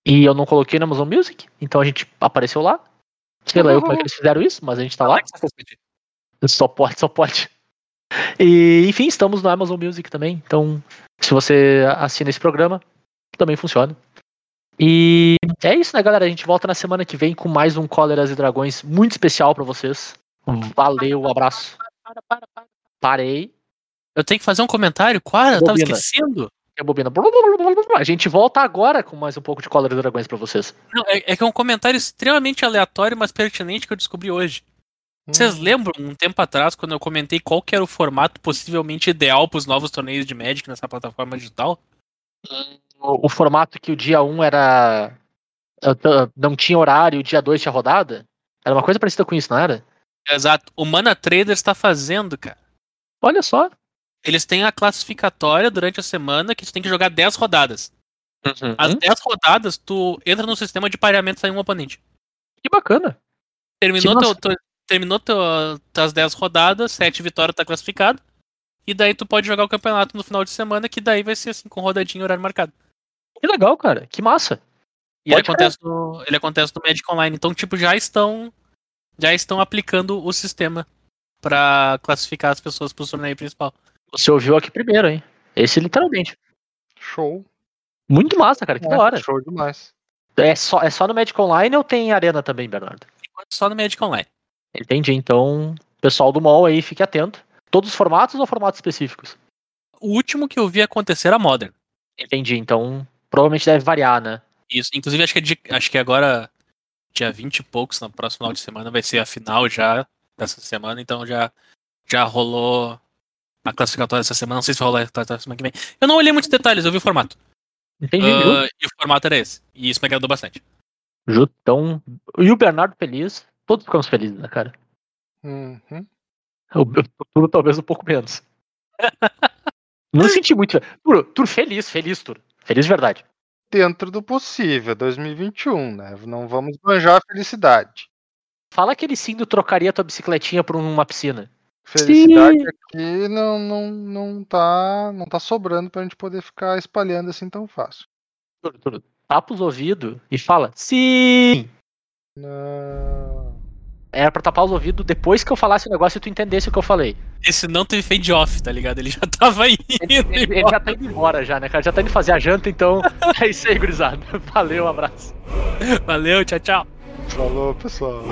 e eu não coloquei na Amazon Music, então a gente apareceu lá. Sei lá eu como é que eles fizeram isso, mas a gente tá lá. Só pode, só pode. E, enfim, estamos no Amazon Music também, então se você assina esse programa, também funciona. E é isso, né, galera? A gente volta na semana que vem com mais um Cóleras e Dragões muito especial pra vocês. Valeu, abraço. Para, para, para. Parei. Eu tenho que fazer um comentário? Qual? Eu tava Bobina. esquecendo. É bobina. A gente volta agora com mais um pouco de Cóleras e Dragões pra vocês. Não, é, é que é um comentário extremamente aleatório, mas pertinente que eu descobri hoje. Vocês lembram, um tempo atrás, quando eu comentei qual que era o formato possivelmente ideal pros novos torneios de Magic nessa plataforma digital? O, o formato que o dia 1 era. uh, t- Não tinha horário, o dia 2 tinha rodada. Era uma coisa parecida com isso, não era? Exato. O Mana Trader está fazendo, cara. Olha só. Eles têm a classificatória durante a semana que tu tem que jogar 10 rodadas. As Hum, 10 rodadas, tu entra no sistema de pareamento sem um oponente. que bacana. Terminou, Que teu, terminou teu, tuas 10 rodadas, 7 vitórias tá classificado. E daí tu pode jogar o campeonato no final de semana, que daí vai ser assim, com rodadinha e horário marcado. Que legal, cara. Que massa. E ele acontece, no, ele acontece no Magic Online. Então, tipo, já estão. Já estão aplicando o sistema pra classificar as pessoas pro torneio principal. Você ouviu aqui primeiro, hein? Esse literalmente. Show. Muito massa, cara. Que da É, hora. Show demais. É só, é só no Magic Online ou tem Arena também, Bernardo? Só no Magic Online. Entendi. Então, pessoal do mall aí, fique atento. Todos os formatos ou formatos específicos? O último que eu vi acontecer era Modern. Entendi. Então, provavelmente deve variar, né? Isso. Inclusive, acho que, é dia- acho que agora, dia 20 e poucos, no próximo final de semana, vai ser a final já dessa semana. Então já, já rolou a classificatória dessa semana. Não sei se vai rolar a classificatória semana que vem. Eu não olhei muitos detalhes, eu vi o formato. Entendi, viu? Ah, e o formato era esse. E isso me agradou bastante. Ju, Então, e o Bernardo feliz. Todos ficamos felizes, né, cara? Uhum. O o Turo talvez um pouco menos. Não senti muito. Turo, Turo feliz, feliz, Turo. Feliz de verdade. Dentro do possível, 2021, né? Não vamos banjar a felicidade. Fala aquele sim do trocaria tua bicicletinha por uma piscina. Felicidade Sim. aqui não, não, não, tá, não tá sobrando pra gente poder ficar espalhando assim tão fácil. Turo, Turo, tapa os ouvidos e fala sim. Não. Era pra tapar os ouvidos depois que eu falasse o negócio e tu entendesse o que eu falei. Esse não teve fade off, tá ligado? Ele já tava indo. Ele, ele- ele já tá indo embora já, né, cara? Já tá indo fazer a janta, então é isso aí, gurizada. Valeu, um abraço. Valeu, tchau, tchau. Falou, pessoal.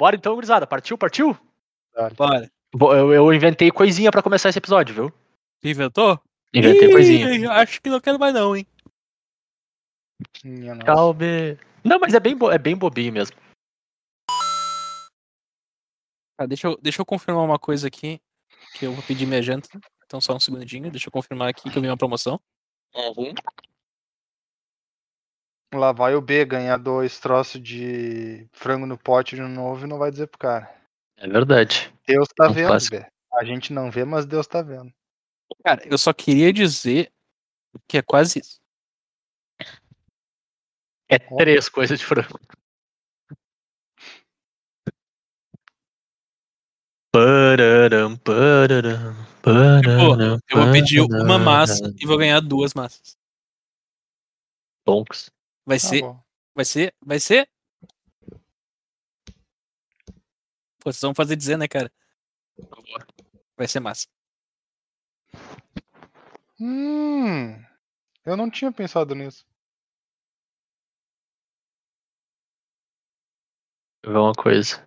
Bora então, gurizada. Partiu, partiu? Bora. Bo- Eu, eu inventei coisinha pra começar esse episódio, viu? Inventou? Inventei Ih, coisinha. Acho que não quero mais não, hein? Calme. Não, mas é bem, é bem bobinho mesmo. Tá, deixa, eu, deixa eu confirmar uma coisa aqui. Que eu vou pedir minha janta. Então só um segundinho. Deixa eu confirmar aqui que eu vi uma promoção. Lá vai o B ganhar dois troços de frango no pote de novo e não vai dizer pro cara. É verdade. Deus tá Um vendo, clássico. B. A gente não vê, mas Deus tá vendo. Cara, eu só queria dizer que é quase isso. É três coisas de frango. Pararam, pararam, pararam, Eu vou pedir uma massa e vou ganhar duas massas. Tonks. Vai Tá ser. bom. Vai ser. Vai ser. Pô, vocês vão fazer dizer, né, cara? Vai ser massa. Hum, eu não tinha pensado nisso. Ver uma coisa.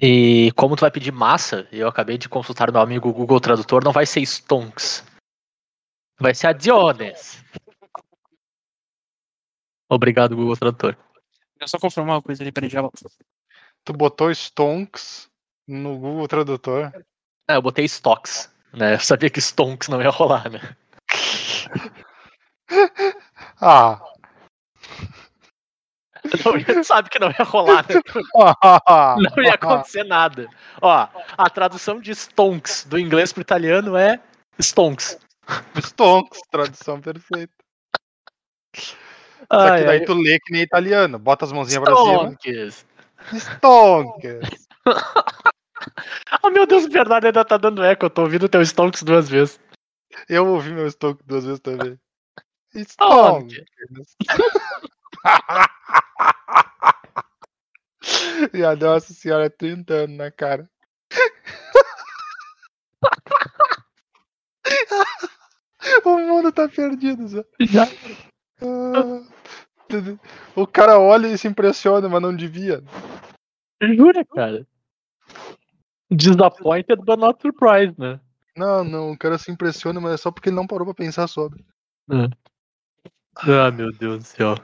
E como tu vai pedir massa, eu acabei de consultar meu amigo Google Tradutor, não vai ser stonks. Vai ser adiones. Obrigado, Google Tradutor. Deixa eu só confirmar uma coisa ali, peraí, já volto. Tu botou Stonks no Google Tradutor. É, eu botei stocks, né? Eu sabia que stonks não ia rolar, né? Ah. Não sabe que não ia rolar, né? Não ia acontecer nada. Ó, a tradução de stonks do inglês pro italiano é stonks. Stonks, tradução perfeita. Só Ai, que daí ai, tu lê que nem italiano. Bota as mãozinhas pra cima. stonks. Oh meu Deus, o Bernardo ainda tá dando eco. Eu tô ouvindo teu stonks duas vezes. Eu ouvi meu Stonks duas vezes também. Stonks. E a nossa senhora 30 anos na cara. o mundo tá perdido, Zé. Já. Ah, O cara olha e se impressiona, mas não devia. Jura, cara? Disappointed but not surprised, né? Não, não, o cara se impressiona, mas é só porque ele não parou pra pensar sobre. Ah, meu Deus do céu.